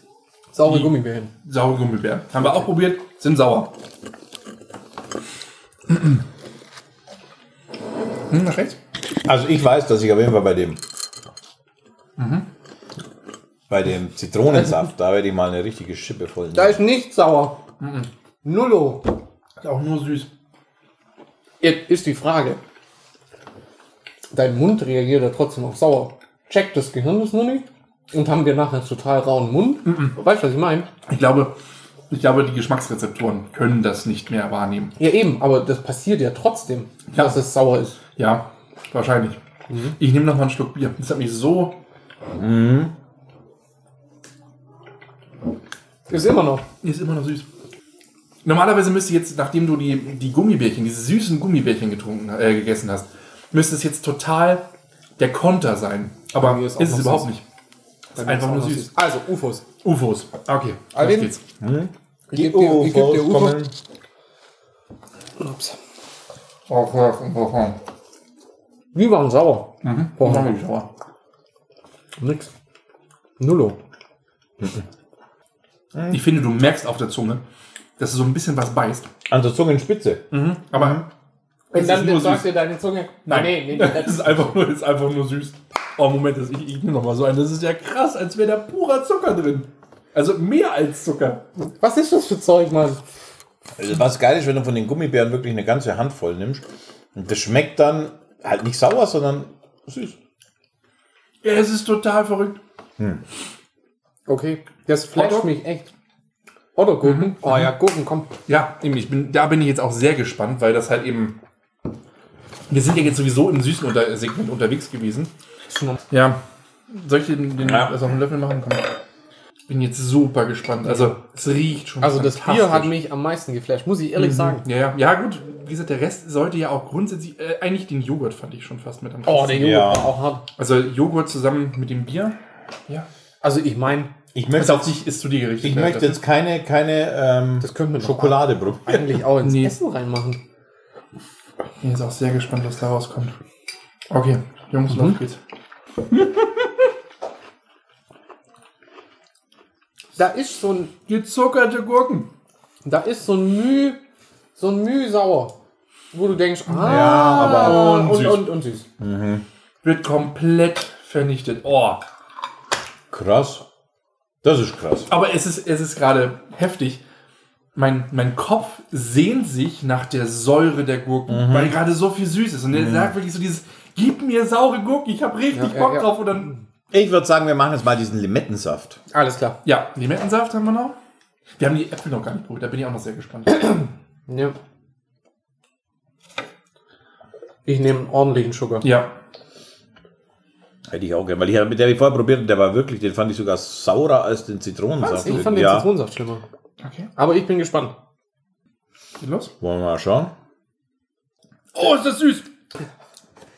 S1: Saure
S3: Die-
S1: Gummibärchen.
S3: saure Gummibären. Haben wir auch probiert, sind sauer. Hm, nach rechts?
S4: Also ich weiß, dass ich auf jeden Fall bei dem bei dem Zitronensaft, da werde ich mal eine richtige Schippe voll.
S1: Da ist nichts sauer. Nullo.
S3: Ist auch nur süß.
S1: Jetzt ist die Frage. Dein Mund reagiert ja trotzdem auf sauer. Checkt das Gehirn das nur nicht? Und haben wir nachher total rauen Mund? Weißt du, was ich meine?
S3: Ich glaube, ich glaube, die Geschmacksrezeptoren können das nicht mehr wahrnehmen.
S1: Ja, eben, aber das passiert ja trotzdem,
S3: Ja.
S1: dass es sauer ist.
S3: Ja, wahrscheinlich. Ich nehme noch mal einen Schluck Bier. Das hat mich so.
S1: Ist immer noch.
S3: Ist immer noch süß. Normalerweise müsste jetzt, nachdem du die, die Gummibärchen, diese süßen Gummibärchen getrunken, äh, gegessen hast, müsste es jetzt total der Konter sein. Aber ist,
S1: ist
S3: es überhaupt
S1: süß.
S3: nicht. Ist einfach nur süß.
S1: Also, UFOs.
S3: UFOs. Okay,
S1: Alvin?
S3: geht's.
S1: Ich geb dir, ich geb dir UFOs.
S4: kommen.
S1: Ups. Die waren sauer.
S3: Mhm.
S1: Vorher.
S3: sauer.
S1: Nix. Nullo.
S3: Ich finde, du merkst auf der Zunge, dass es so ein bisschen was beißt.
S4: An der Zungenspitze.
S3: Aber es
S1: Und dann sagt dir deine Zunge.
S3: Nein,
S1: Nee, nee,
S3: das (laughs) ist einfach nur, das ist einfach nur süß. Oh, Moment, das, ich, ich nehme noch mal so ein. Das ist ja krass, als wäre da purer Zucker drin. Also mehr als Zucker.
S1: Was ist das für Zeug, Mann?
S4: Also was geil ist, wenn du von den Gummibären wirklich eine ganze Handvoll nimmst. Und das schmeckt dann halt nicht sauer, sondern süß.
S3: Ja, es ist total verrückt.
S1: Okay, das flasht mich echt. Oder Gurken? Oh ja, Gurken, komm.
S3: Ja, eben, ich bin, da bin ich jetzt auch sehr gespannt, weil das halt eben. Wir sind ja jetzt sowieso im süßen Unter Segment unterwegs gewesen. Ja. Soll ich den, den
S4: Ja.
S3: das auf einen Löffel machen? Komm. Ich bin jetzt super gespannt. Also, es riecht schon.
S1: Also das. Bier hat mich am meisten geflasht, muss ich ehrlich sagen.
S3: Ja, ja, ja, gut. Wie gesagt, der Rest sollte ja auch grundsätzlich. Äh, eigentlich den Joghurt fand ich schon fast mit am
S1: Oh, der. Joghurt
S4: Ja.
S1: war auch hart.
S3: Also Joghurt zusammen mit dem Bier. Ja.
S1: Also ich meine,
S4: Ich
S3: Ist
S4: möchte,
S3: auf sich ist zu dir gerichtet.
S4: ich möchte jetzt keine, keine ähm,
S1: das könnte
S4: Schokolade probieren.
S1: eigentlich auch ins
S3: Nee.
S1: Essen reinmachen.
S3: Ich bin jetzt auch sehr gespannt, was da rauskommt. Okay, Jungs, los geht's. (laughs)
S1: Da ist so ein,
S3: Gezuckerte Gurken.
S1: da ist so ein Müh, so ein Müh sauer. Wo du denkst, ah,
S4: Ja, aber-
S1: und,
S3: Und süß.
S1: und, und, süß.
S3: Wird komplett vernichtet. Oh.
S4: Krass. Das ist krass.
S3: Aber es ist, es ist gerade heftig. Mein, mein Kopf sehnt sich nach der Säure der Gurken, weil gerade so viel süß ist. Und der sagt wirklich so dieses, gib mir saure Gurken, ich habe richtig
S1: Ja,
S3: Bock
S1: ja.
S3: drauf. Und dann,
S4: Ich würde sagen, wir machen jetzt mal diesen Limettensaft.
S1: Alles klar.
S3: ja, Limettensaft haben wir noch. Wir haben die Äpfel noch gar nicht probiert, da bin ich auch noch sehr gespannt. (clears throat)
S1: Ja. Ich nehme einen ordentlichen Sugar.
S3: ja,
S4: Hätte ich auch gerne, weil ich mit der ich vorher probiert und der war wirklich, den fand ich sogar saurer als den Zitronensaft.
S1: Ich fand den
S4: ja.
S1: Zitronensaft schlimmer.
S3: okay.
S1: Aber ich bin gespannt.
S3: Geht los.
S4: Wollen wir mal schauen?
S3: Oh, ist das süß.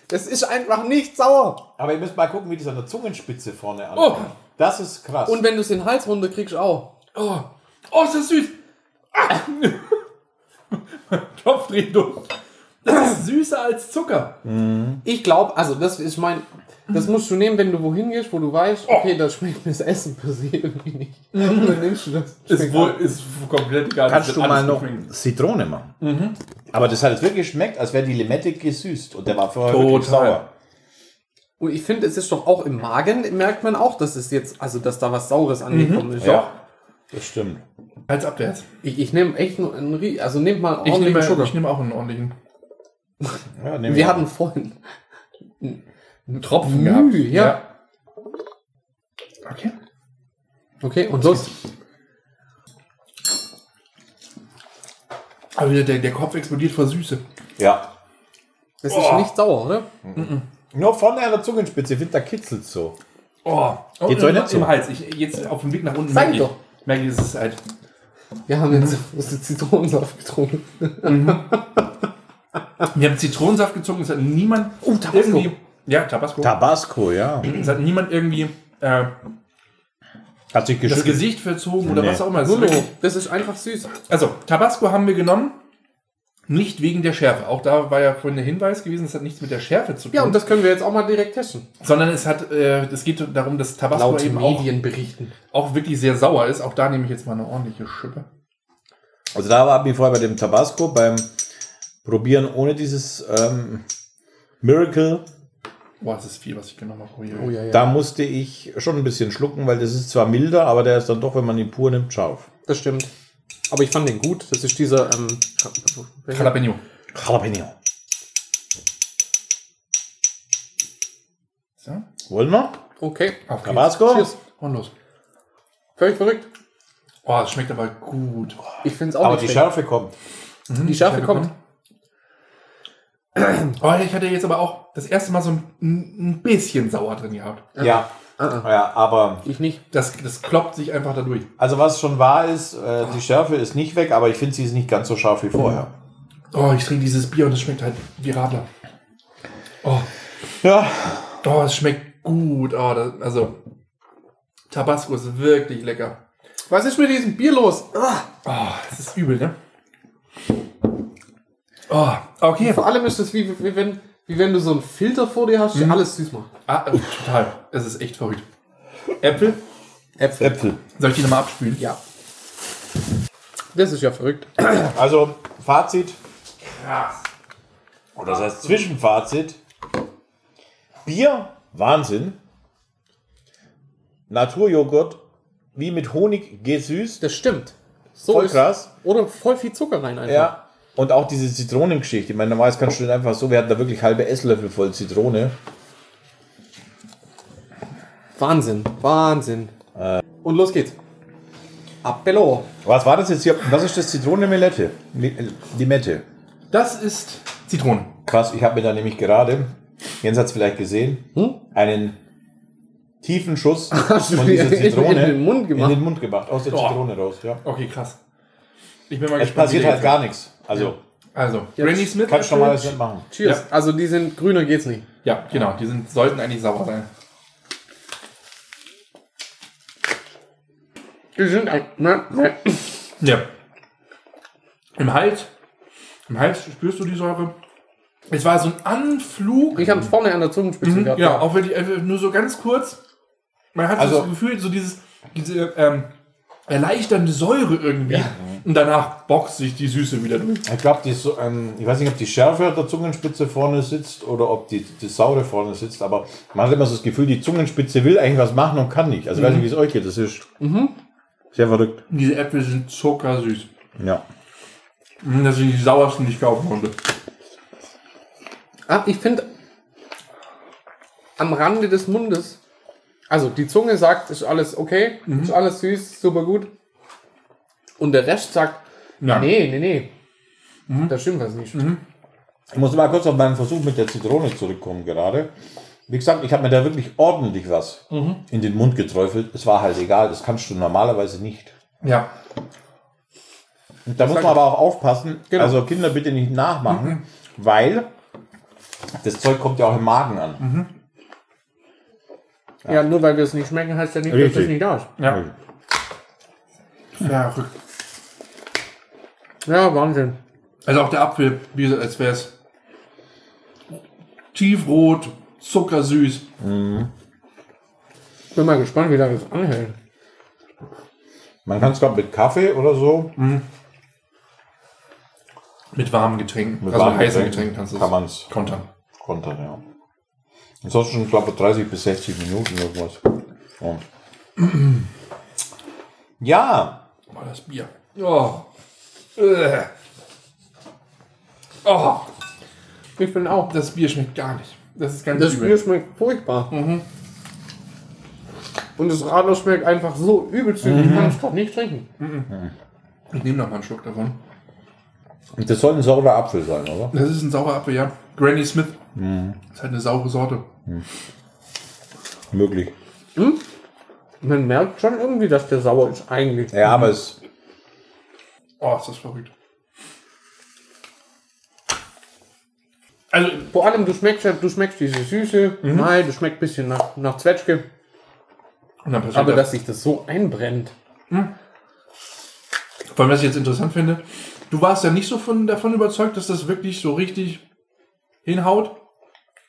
S1: Das ist einfach nicht sauer.
S4: Aber ihr müsst mal gucken, wie das an der Zungenspitze vorne
S3: Oh.
S4: ankommt. Das ist krass.
S1: Und wenn du es in den Hals runterkriegst, auch.
S3: Oh, oh ist das süß. Ah. Kopf dreht durch. Das ist süßer als Zucker.
S1: Ich glaube, also das ist mein, das musst du nehmen, wenn du wohin gehst, wo du weißt, okay, da schmeckt mir das Essen per se irgendwie nicht. Dann nimmst du das.
S3: Ist, wohl, ist komplett egal.
S4: Kannst
S3: Das
S4: du mal noch
S3: geschmeckt.
S4: Zitrone machen. Aber das hat jetzt wirklich geschmeckt, als wäre die Limette gesüßt. Und der war vorher wirklich
S3: Total.
S4: sauer.
S1: Und ich finde, es ist doch auch im Magen, merkt man auch, dass es jetzt, also dass da was Saures angekommen ist.
S4: Ja. Das stimmt.
S3: Als abwärts.
S1: Ich, ich nehme echt nur einen, Rie- also nehmt mal
S3: Ich
S1: ordentlichen
S3: nehme,
S1: Sugar.
S3: ich nehme auch einen ordentlichen
S4: Ja,
S1: Wir hatten vorhin
S3: Tropfen
S1: Müh,
S3: gehabt.
S1: ja.
S3: Okay.
S1: Okay, und los.
S3: Aber der, der Kopf explodiert vor Süße.
S4: Ja.
S1: Das ist nicht sauer, oder?
S4: Nur vorne an der Zungenspitze, ich finde, da kitzelt so.
S3: Oh, oh
S4: euch
S3: im,
S4: nicht
S3: im Hals. Ich, jetzt auf dem Weg nach unten
S1: Sag
S3: merke
S1: ich doch.
S3: merke ich, es ist halt.
S1: Wir haben jetzt (laughs) ist Zitronensaft getrunken. (laughs)
S3: Wir haben Zitronensaft gezogen, es hat niemand
S1: Oh, Tabasco.
S3: irgendwie. Ja, Tabasco.
S4: Tabasco, ja.
S3: es hat niemand irgendwie äh,
S4: Hat sich
S3: das
S4: geschüttelt.
S3: Gesicht verzogen oder
S4: Nee.
S3: was auch immer. Es ist wirklich-
S1: das ist einfach süß.
S3: Also, Tabasco haben wir genommen, nicht wegen der Schärfe. Auch da war ja vorhin der Hinweis gewesen, es hat nichts mit der Schärfe zu tun.
S1: Ja, und das können wir jetzt auch mal direkt testen.
S3: sondern es hat, äh, es geht darum, dass Tabasco
S1: Laut
S3: eben auch,
S1: Medienberichten.
S3: auch wirklich sehr sauer ist. Auch da nehme ich jetzt mal eine ordentliche Schippe.
S4: Also da war ich vorher bei dem Tabasco, beim Probieren ohne dieses ähm, Miracle,
S3: Boah, das ist viel, was ich genommen habe. Oh.
S1: Oh ja, ja.
S4: da musste ich schon ein bisschen schlucken, weil das ist zwar milder, aber der ist dann doch, wenn man ihn pur nimmt, scharf.
S1: Das stimmt. Aber ich fand den gut. Das ist dieser. Ähm?
S3: Jalapeno.
S4: Jalapeno.
S3: So,
S4: Wollen wir?
S1: okay.
S3: auf.
S4: Tabasco?
S1: Cheers.
S3: Und los.
S1: Völlig verrückt.
S3: Oh, das schmeckt aber gut.
S1: Ich finde es auch
S4: Aber
S1: nicht
S4: die
S1: schlecht.
S4: Schärfe kommt.
S1: Die Schärfe kommt. (clears throat)
S3: Oh, ich hatte jetzt aber auch das erste Mal so ein, ein bisschen sauer drin gehabt.
S4: Ja.
S1: Ah,
S4: Ja, aber
S1: Ich nicht.
S3: Das, das kloppt sich einfach dadurch.
S4: also was schon wahr ist, äh, die Schärfe ist nicht weg, aber ich finde, sie ist nicht ganz so scharf wie vorher.
S3: Oh, ich trinke dieses Bier und es schmeckt halt wie Radler. Oh,
S4: Ja.
S3: oh es schmeckt gut. Oh, das, also, Tabasco ist wirklich lecker.
S1: Was ist mit diesem Bier los? Ah,
S3: Oh, das ist übel, ne? Oh, okay.
S1: vor allem ist es wie, wie, wenn, wie wenn du so einen Filter vor dir hast, der alles süß macht.
S3: Ah, oh, total. Es ist echt verrückt. Äpfel?
S1: Äpfel.
S4: Äpfel.
S3: Soll ich die nochmal abspülen?
S1: Ja. Das ist ja verrückt.
S4: Also, Fazit,
S3: Krass.
S4: oder das heißt Zwischenfazit. Bier, Wahnsinn. Naturjoghurt, wie mit Honig gesüßt.
S1: Das stimmt. So
S4: Voll
S1: ist-
S4: krass.
S1: Oder voll viel Zucker rein einfach.
S4: Ja. Und auch diese Zitronengeschichte. Ich meine, normalerweise kannst du den einfach so, wir hatten da wirklich halbe Esslöffel voll Zitrone.
S1: Wahnsinn. Wahnsinn. Und los geht's. Appello.
S4: Was war das jetzt hier? Was ist das Zitronenmelette? Äh, Limette.
S3: Das ist Zitrone.
S4: Krass, ich habe mir da nämlich gerade, Jens hat es vielleicht gesehen, einen tiefen Schuss
S1: Hast du
S4: von dieser Zitrone
S1: in den Mund gemacht?
S4: in den Mund gemacht, aus der
S3: Oh.
S4: Zitrone raus. Ja.
S3: Okay, krass. Ich bin mal
S4: Es
S3: gespannt.
S4: passiert halt gar nichts. Also,
S3: jetzt- Also, Granny Smith.
S4: kannst du normales nicht machen.
S1: Cheers.
S3: Ja.
S1: Also die sind grüner geht's nicht.
S3: Ja, genau. Die sind, sollten eigentlich sauer sein.
S1: Die sind ne, ne.
S3: Ja. Im Hals, im Hals spürst du die Säure. Es war so ein Anflug.
S1: Ich habe vorne an der Zungenspitze gehabt.
S3: Mhm. ja, auch wirklich einfach nur so ganz kurz. Man hat so
S4: Also-
S3: das Gefühl, so dieses, diese ähm, erleichternde Säure irgendwie. Und danach boxt sich die Süße wieder durch.
S4: Ich glaube, die so, ähm, ich weiß nicht, ob die Schärfe der Zungenspitze vorne sitzt oder ob die, die Saure vorne sitzt, aber man hat immer so das Gefühl, die Zungenspitze will eigentlich was machen und kann nicht. Also ich weiß nicht, wie es euch geht. Das ist sehr verrückt.
S3: Diese Äpfel sind zuckersüß.
S4: Ja.
S3: Mhm, Das sind die sauersten, die ich kaufen konnte.
S1: Ah, ich finde am Rande des Mundes, also die Zunge sagt, ist alles okay, ist alles süß, super gut. Und der Rest sagt,
S3: Ja.
S1: nee, nee, nee. Da stimmt was nicht.
S4: Ich muss mal kurz auf meinen Versuch mit der Zitrone zurückkommen gerade. Wie gesagt, ich habe mir da wirklich ordentlich was in den Mund geträufelt. Es war halt egal, das kannst du normalerweise nicht.
S3: Ja.
S4: Und da muss man aber auch aufpassen,
S1: Genau.
S4: also Kinder bitte nicht nachmachen, weil das Zeug kommt ja auch im Magen an.
S1: Ja. nur weil wir es nicht schmecken, heißt ja nicht, dass
S4: Richtig.
S1: es nicht da ist.
S3: Ja. Verrückt.
S1: Ja, Wahnsinn.
S3: Also auch der Apfel, wie gesagt, als wäre es tiefrot, zuckersüß.
S1: Bin mal gespannt, wie lange das anhält.
S4: Man kann es glaube mit Kaffee oder so.
S3: Mit warmen Getränken.
S4: Mit
S3: also
S4: warmen
S3: heißen
S4: Getränken
S3: Getränken kannst du
S4: kann
S3: es
S4: man's.
S3: kontern.
S4: kontern, ja. Ansonsten, ich glaube, 30 bis 60 Minuten irgendwas. Und (tsk) Ja,
S3: Oh, das Bier. Oh. Äh. Oh,
S1: Ich finde auch.
S3: das Bier schmeckt gar nicht. Das ist ganz
S1: Das
S3: übel.
S1: Bier schmeckt furchtbar. Und das Radler schmeckt einfach so übelst. übel. Ich kann es gerade nicht trinken.
S3: Ich nehme noch mal einen Schluck davon.
S4: Und das soll ein saurer Apfel sein, oder?
S3: Das ist ein saurer Apfel, ja. Granny Smith. Das ist halt eine saure Sorte.
S4: Möglich.
S1: Man merkt schon irgendwie, dass der sauer ist eigentlich.
S4: Ja, aber es.
S3: Oh, ist das verrückt. Also,
S1: Vor allem, du schmeckst, ja- du schmeckst diese Süße. Nein, du schmeckst ein bisschen nach, nach Zwetschge.
S3: und dann passiert
S1: Aber
S3: das.
S1: dass sich das so einbrennt.
S3: Vor allem, was ich jetzt interessant finde, du warst ja nicht so von, davon überzeugt, dass das wirklich so richtig hinhaut.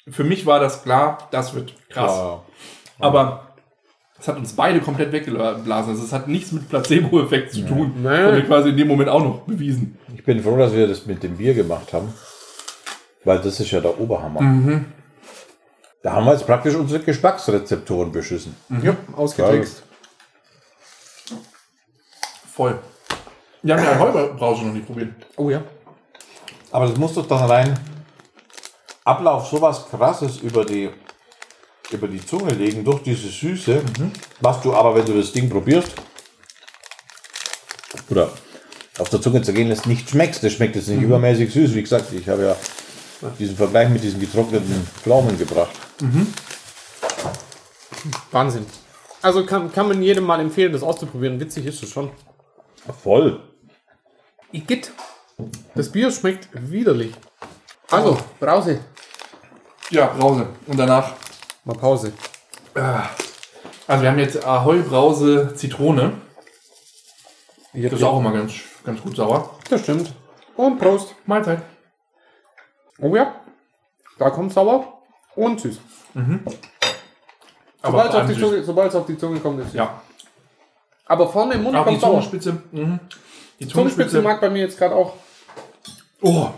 S3: Für mich war das klar, das wird krass.
S4: Ja.
S3: Aber es hat uns beide komplett weggeblasen. Also es hat nichts mit Placebo-Effekt zu tun.
S1: Nee.
S3: Das haben wir quasi in dem Moment auch noch bewiesen.
S4: Ich bin froh, dass wir das mit dem Bier gemacht haben. Weil das ist ja der Oberhammer. Da haben wir jetzt praktisch unsere Geschmacksrezeptoren beschissen.
S1: Ja, ausgetrickst.
S3: Voll. Wir haben ja Heubrause noch nicht probiert.
S1: Oh ja.
S4: Aber das muss doch dann rein Ablauf sowas krasses über die, über die Zunge legen, durch diese Süße, was du aber, wenn du das Ding probierst, oder auf der Zunge zergehen lässt, nicht schmeckst. Das schmeckt jetzt nicht übermäßig süß. Wie gesagt, ich habe ja diesen Vergleich mit diesen getrockneten Pflaumen gebracht.
S1: Wahnsinn. Also kann, kann man jedem mal empfehlen, das auszuprobieren. Witzig ist es schon.
S4: Voll.
S1: Igitt. Das Bier schmeckt widerlich. Also, Brause.
S3: Ja, Brause. Und danach,
S1: Mal Pause.
S3: also wir haben jetzt Ahoi Brause Zitrone. Das ist auch immer ganz, ganz gut sauer.
S1: Das stimmt. Und Prost.
S3: Mahlzeit.
S1: Oh ja. Da kommt sauer und süß.
S3: Aber
S1: Sobald es auf, die. Zunge- sobald's auf die Zunge kommt, ist süß.
S3: Ja.
S1: Aber vorne im Mund
S3: Auch die
S1: kommt sauer.
S3: Zungenspitze. Mhm. Die
S1: Zungenspitze mag bei mir jetzt gerade auch.
S3: Oh.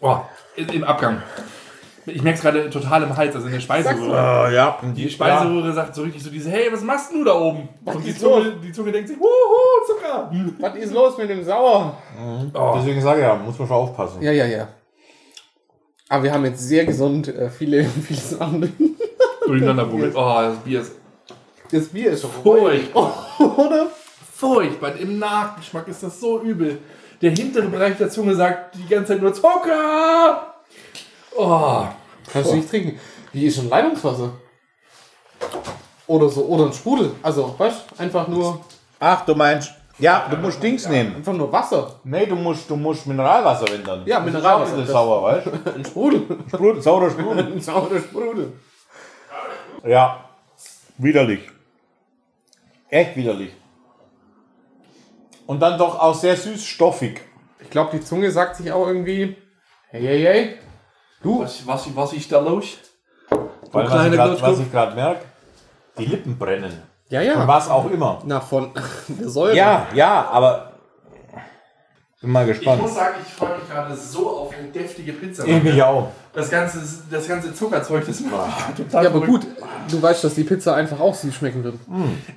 S3: Oh. Im im Abgang. Ich merke es gerade total im Hals, also in der Speiseröhre.
S4: ja.
S3: Die Speiseröhre sagt so richtig so diese, hey, was machst du da oben? Und die
S1: ist
S3: Zunge, die Zunge denkt sich, wuhu, Zucker.
S1: Was ist los mit dem Sauer?
S3: Oh.
S4: Deswegen sage ich ja, muss man schon aufpassen.
S1: Ja, ja, ja. Aber wir haben jetzt sehr gesund äh, viele, (laughs) viele Sachen.
S3: Durcheinander probiert. Oh, das Bier ist
S1: Das Bier ist
S3: furchtbar. (laughs)
S1: Oder?
S3: Furchtbar. Im Nachgeschmack ist das so übel. Der hintere Bereich der Zunge sagt die ganze Zeit nur Zucker. Oh.
S1: Kannst du nicht trinken. Wie ist schon Leitungswasser? Oder so, oder ein Sprudel. Also, weißt du, einfach nur,
S4: Ach, du meinst, ja, du musst Dings nehmen.
S1: einfach nur Wasser.
S4: Nee, du musst, du musst Mineralwasser wenn dann.
S1: Ja,
S4: Das ist
S1: Mineralwasser,
S4: ein
S1: das-
S4: sauer, weißt du? (laughs)
S1: Ein Sprudel.
S4: Sprudel, saurer Sprudel. (laughs)
S1: Ein saurer Sprudel.
S4: Ja, widerlich. Echt widerlich. Und dann doch auch sehr süß stoffig.
S1: Ich glaube, die Zunge sagt sich auch irgendwie, hey, hey, hey. Du,
S3: Was, was, was ist da los?
S4: Weil was ich grad- was ich gerade merke, die Lippen brennen.
S1: ja,
S4: Von
S1: ja.
S4: was auch immer.
S1: Na, von (laughs) der Säure.
S4: Ja, ja, aber bin mal
S3: Ich
S4: gespannt.
S3: muss sagen, ich freue mich gerade so auf eine deftige Pizza.
S4: Ich mich auch.
S3: Das ganze, das ganze Zuckerzeug, das macht (laughs) total
S1: Ja, aber
S3: verrückt.
S1: gut, du weißt, dass die Pizza einfach auch süß schmecken wird.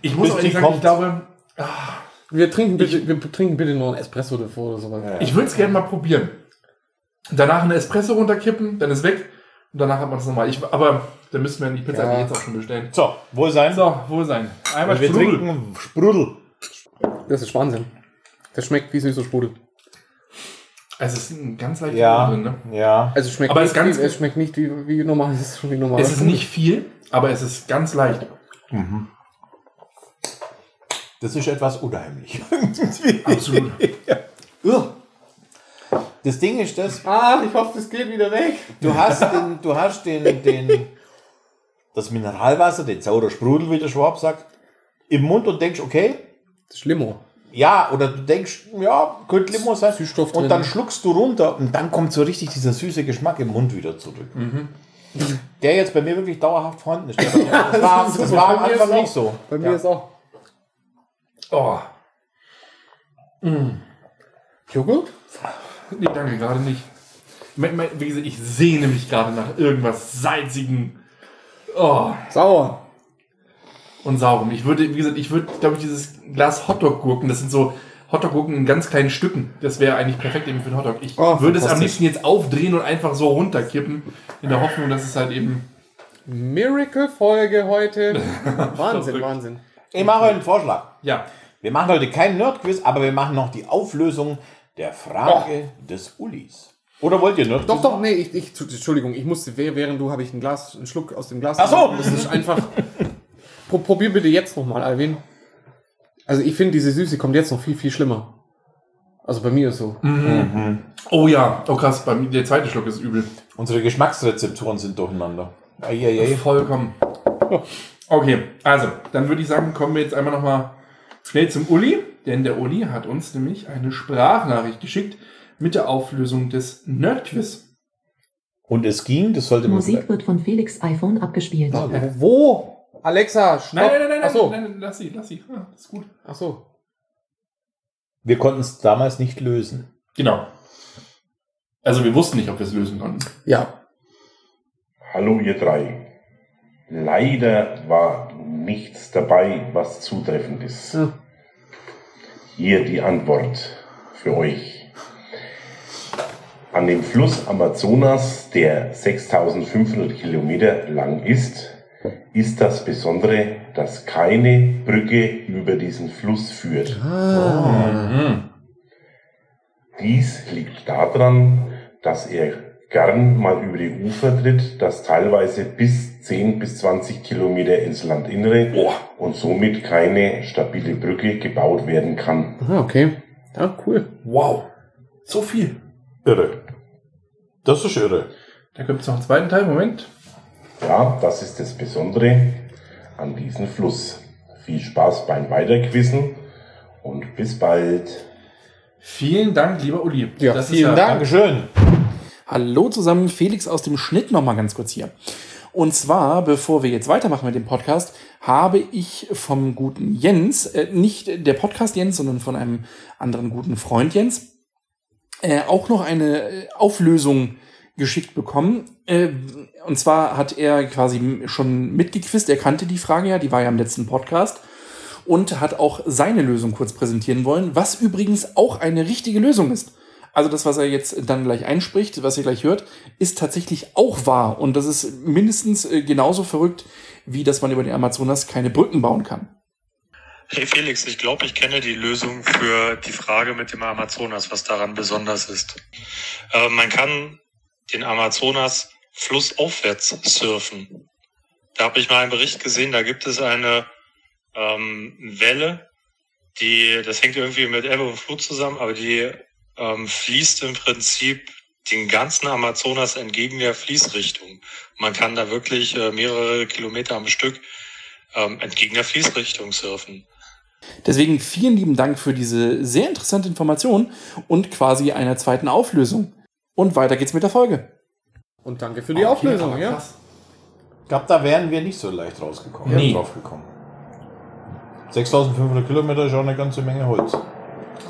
S3: Ich muss auch ehrlich sagen, ich
S4: kommt.
S3: glaube,
S1: Wir trinken bitte, wir trinken bitte nur einen Espresso davor oder sowas.
S3: ich würde es gerne mal probieren. Danach eine Espresso runterkippen, dann ist weg und danach hat man es nochmal. Ich, aber dann müssten wir die Pizza
S1: Ja.
S3: jetzt auch schon bestellen.
S4: So, wohl sein.
S3: So, wohl sein. Einmal
S4: wir
S3: Sprudel.
S4: trinken Sprudel.
S1: Das ist Wahnsinn. Das schmeckt wie süßer Sprudel.
S3: Es ist ein ganz leichter
S4: Ja,
S3: drin, ne?
S4: ja.
S1: Also es schmeckt
S3: Aber
S1: nicht
S3: es
S1: wie, es schmeckt nicht wie, wie normal, (laughs) es ist wie normal.
S3: Es ist nicht viel, aber es ist ganz leicht.
S4: Das ist etwas unheimlich. (laughs)
S3: Absolut.
S4: Das Ding ist das,
S1: Ah, ich hoffe, es geht wieder weg.
S4: du hast den, du hast den, den, das Mineralwasser, den sauren Sprudel, wie der Schwab sagt, im Mund und denkst, okay,
S1: Das ist Limo.
S4: Ja, oder du denkst, ja, könnte Limo sein.
S1: Süßstoff
S4: und
S1: drin.
S4: dann schluckst du runter und dann kommt so richtig dieser süße Geschmack im Mund wieder zurück. Der jetzt bei mir wirklich dauerhaft vorhanden ist. (laughs) Das war,
S1: ist
S4: das war am
S1: Bei mir
S4: Anfang nicht so.
S1: Bei mir ist auch
S3: Oh,
S1: Joghurt.
S3: nee, danke, gerade nicht. Wie gesagt, ich sehne mich gerade nach irgendwas salzigen. Oh,
S1: Sauer.
S3: Und sauren. Ich würde, wie gesagt, ich würde, glaube ich, dieses Glas Hotdog-Gurken, das sind so Hotdog-Gurken in ganz kleinen Stücken. Das wäre eigentlich perfekt eben für einen Hotdog. Ich
S1: Oh,
S3: würde es am liebsten jetzt aufdrehen und einfach so runterkippen, in der Hoffnung, dass es halt eben.
S1: Miracle-Folge heute. (laughs) Wahnsinn. Wahnsinn.
S4: Ich mache heute einen Vorschlag.
S3: Ja.
S4: Wir machen heute kein Nerdquiz, aber wir machen noch die Auflösung der Frage des Ulis. Oder wollt ihr Nerdquiz?
S1: Doch, doch, nee, ich, ich, Entschuldigung, ich musste, wäh- während du habe ich ein Glas, einen Schluck aus dem Glas.
S4: Ach so.
S1: Das ist einfach. Pro, probier bitte jetzt nochmal, Alvin. Also ich finde, diese Süße kommt jetzt noch viel, viel schlimmer. Also bei mir ist so.
S3: Oh ja, oh krass, bei mir, der zweite Schluck ist übel.
S4: Unsere Geschmacksrezeptoren sind durcheinander. Eieiei.
S3: Vollkommen. Okay, also, dann würde ich sagen, kommen wir jetzt einmal nochmal schnell zum Uli, denn der Uli hat uns nämlich eine Sprachnachricht geschickt mit der Auflösung des Nerdquiz.
S4: Und es ging, das sollte man
S5: Musik wird von Felix iPhone abgespielt.
S1: Wo? Alexa, stopp.
S3: Nein, nein, nein, nein,
S1: so.
S3: nein, nein, lass sie, lass sie. Ah, ist gut.
S1: Ach so.
S4: Wir konnten es damals nicht lösen.
S3: Genau. Also wir wussten nicht, ob wir es lösen konnten.
S1: Ja.
S8: Hallo ihr drei. Leider war nichts dabei, was zutreffend ist.
S1: Ja.
S8: Hier die Antwort für euch. An dem Fluss Amazonas, der 6500 Kilometer lang ist, ist das Besondere, dass keine Brücke über diesen Fluss führt. Dies liegt daran, dass er gern mal über die Ufer tritt, das teilweise bis 10 bis 20 Kilometer ins Landinnere und somit keine stabile Brücke gebaut werden kann.
S1: Ah, okay. Ja, cool.
S3: Wow. So viel.
S4: Irre. Das ist irre.
S3: Da gibt es noch einen zweiten Teil. Moment.
S8: Ja, das ist das Besondere an diesem Fluss. Viel Spaß beim Weiterquissen und bis bald.
S3: Vielen Dank, lieber Uli.
S1: Ja,
S3: Das ist
S1: vielen Dank.
S4: Dankeschön.
S9: Hallo zusammen, Felix aus dem Schnitt nochmal ganz kurz hier. Und zwar, bevor wir jetzt weitermachen mit dem Podcast, habe ich vom guten Jens, äh, nicht der Podcast Jens, sondern von einem anderen guten Freund Jens, äh, auch noch eine äh, Auflösung geschickt bekommen. Äh, und zwar hat er quasi schon mitgequizt, er kannte die Frage ja, die war ja im letzten Podcast und hat auch seine Lösung kurz präsentieren wollen, was übrigens auch eine richtige Lösung ist. Also das, was er jetzt dann gleich einspricht, was ihr gleich hört, ist tatsächlich auch wahr. Und das ist mindestens äh, genauso verrückt, wie dass man über den Amazonas keine Brücken bauen kann.
S10: Hey Felix, ich glaube, ich kenne die Lösung für die Frage mit dem Amazonas, was daran besonders ist. Äh, man kann den Amazonas flussaufwärts surfen. Da habe ich mal einen Bericht gesehen, da gibt es eine ähm, Welle, die, das hängt irgendwie mit Ebbe und Flut zusammen, aber die ähm, fließt im Prinzip den ganzen Amazonas entgegen der Fließrichtung. Man kann da wirklich äh, mehrere Kilometer am Stück ähm, entgegen der Fließrichtung surfen.
S9: Deswegen vielen lieben Dank für diese sehr interessante Information und quasi einer zweiten Auflösung. Und weiter geht's mit der Folge.
S1: Und danke für die Auflösung,
S3: aber
S1: ja.
S3: krass.
S4: Ich glaube, da wären wir nicht so leicht rausgekommen.
S3: Nee.
S4: Drauf gekommen. 6500 Kilometer ist auch eine ganze Menge Holz.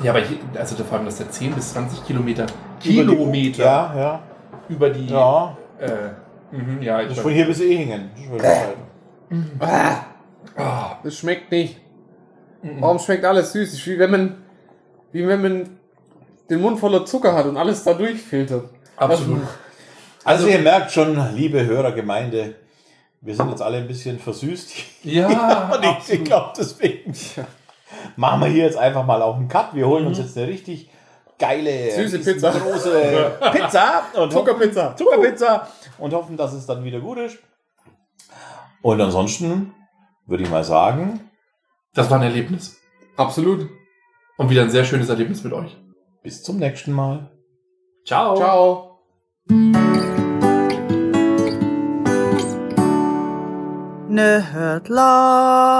S3: Ja, aber hier, also da vor allem, dass der 10 bis 20 Kilometer,
S4: Über die-
S3: Kilometer
S4: Ja, ja.
S3: über die,
S4: Ja.
S3: äh, mhm, ja,
S4: Das
S3: ich
S4: ist von hier bis Ehingen. Das.
S3: Ah,
S1: Das schmeckt nicht. Warum schmeckt alles süß? Ist wie wenn man, wie wenn man den Mund voller Zucker hat und alles da durchfiltert.
S3: absolut.
S4: Also, ihr merkt schon, liebe Hörergemeinde, wir sind jetzt alle ein bisschen versüßt.
S3: Ja, (laughs)
S4: Und ich, ich glaube, deswegen machen wir hier jetzt einfach mal auch einen Cut. Wir holen uns jetzt eine richtig geile,
S1: Süße Pizza.
S4: große (laughs) Pizza und
S1: Zuckerpizza.
S4: Zuckerpizza und hoffen, dass es dann wieder gut ist. Und ansonsten würde ich mal sagen,
S3: Das war ein Erlebnis.
S1: Absolut.
S3: Und wieder ein sehr schönes Erlebnis mit euch.
S4: bis zum nächsten Mal.
S3: Ciao.
S1: Ciao.
S2: Nerdlock.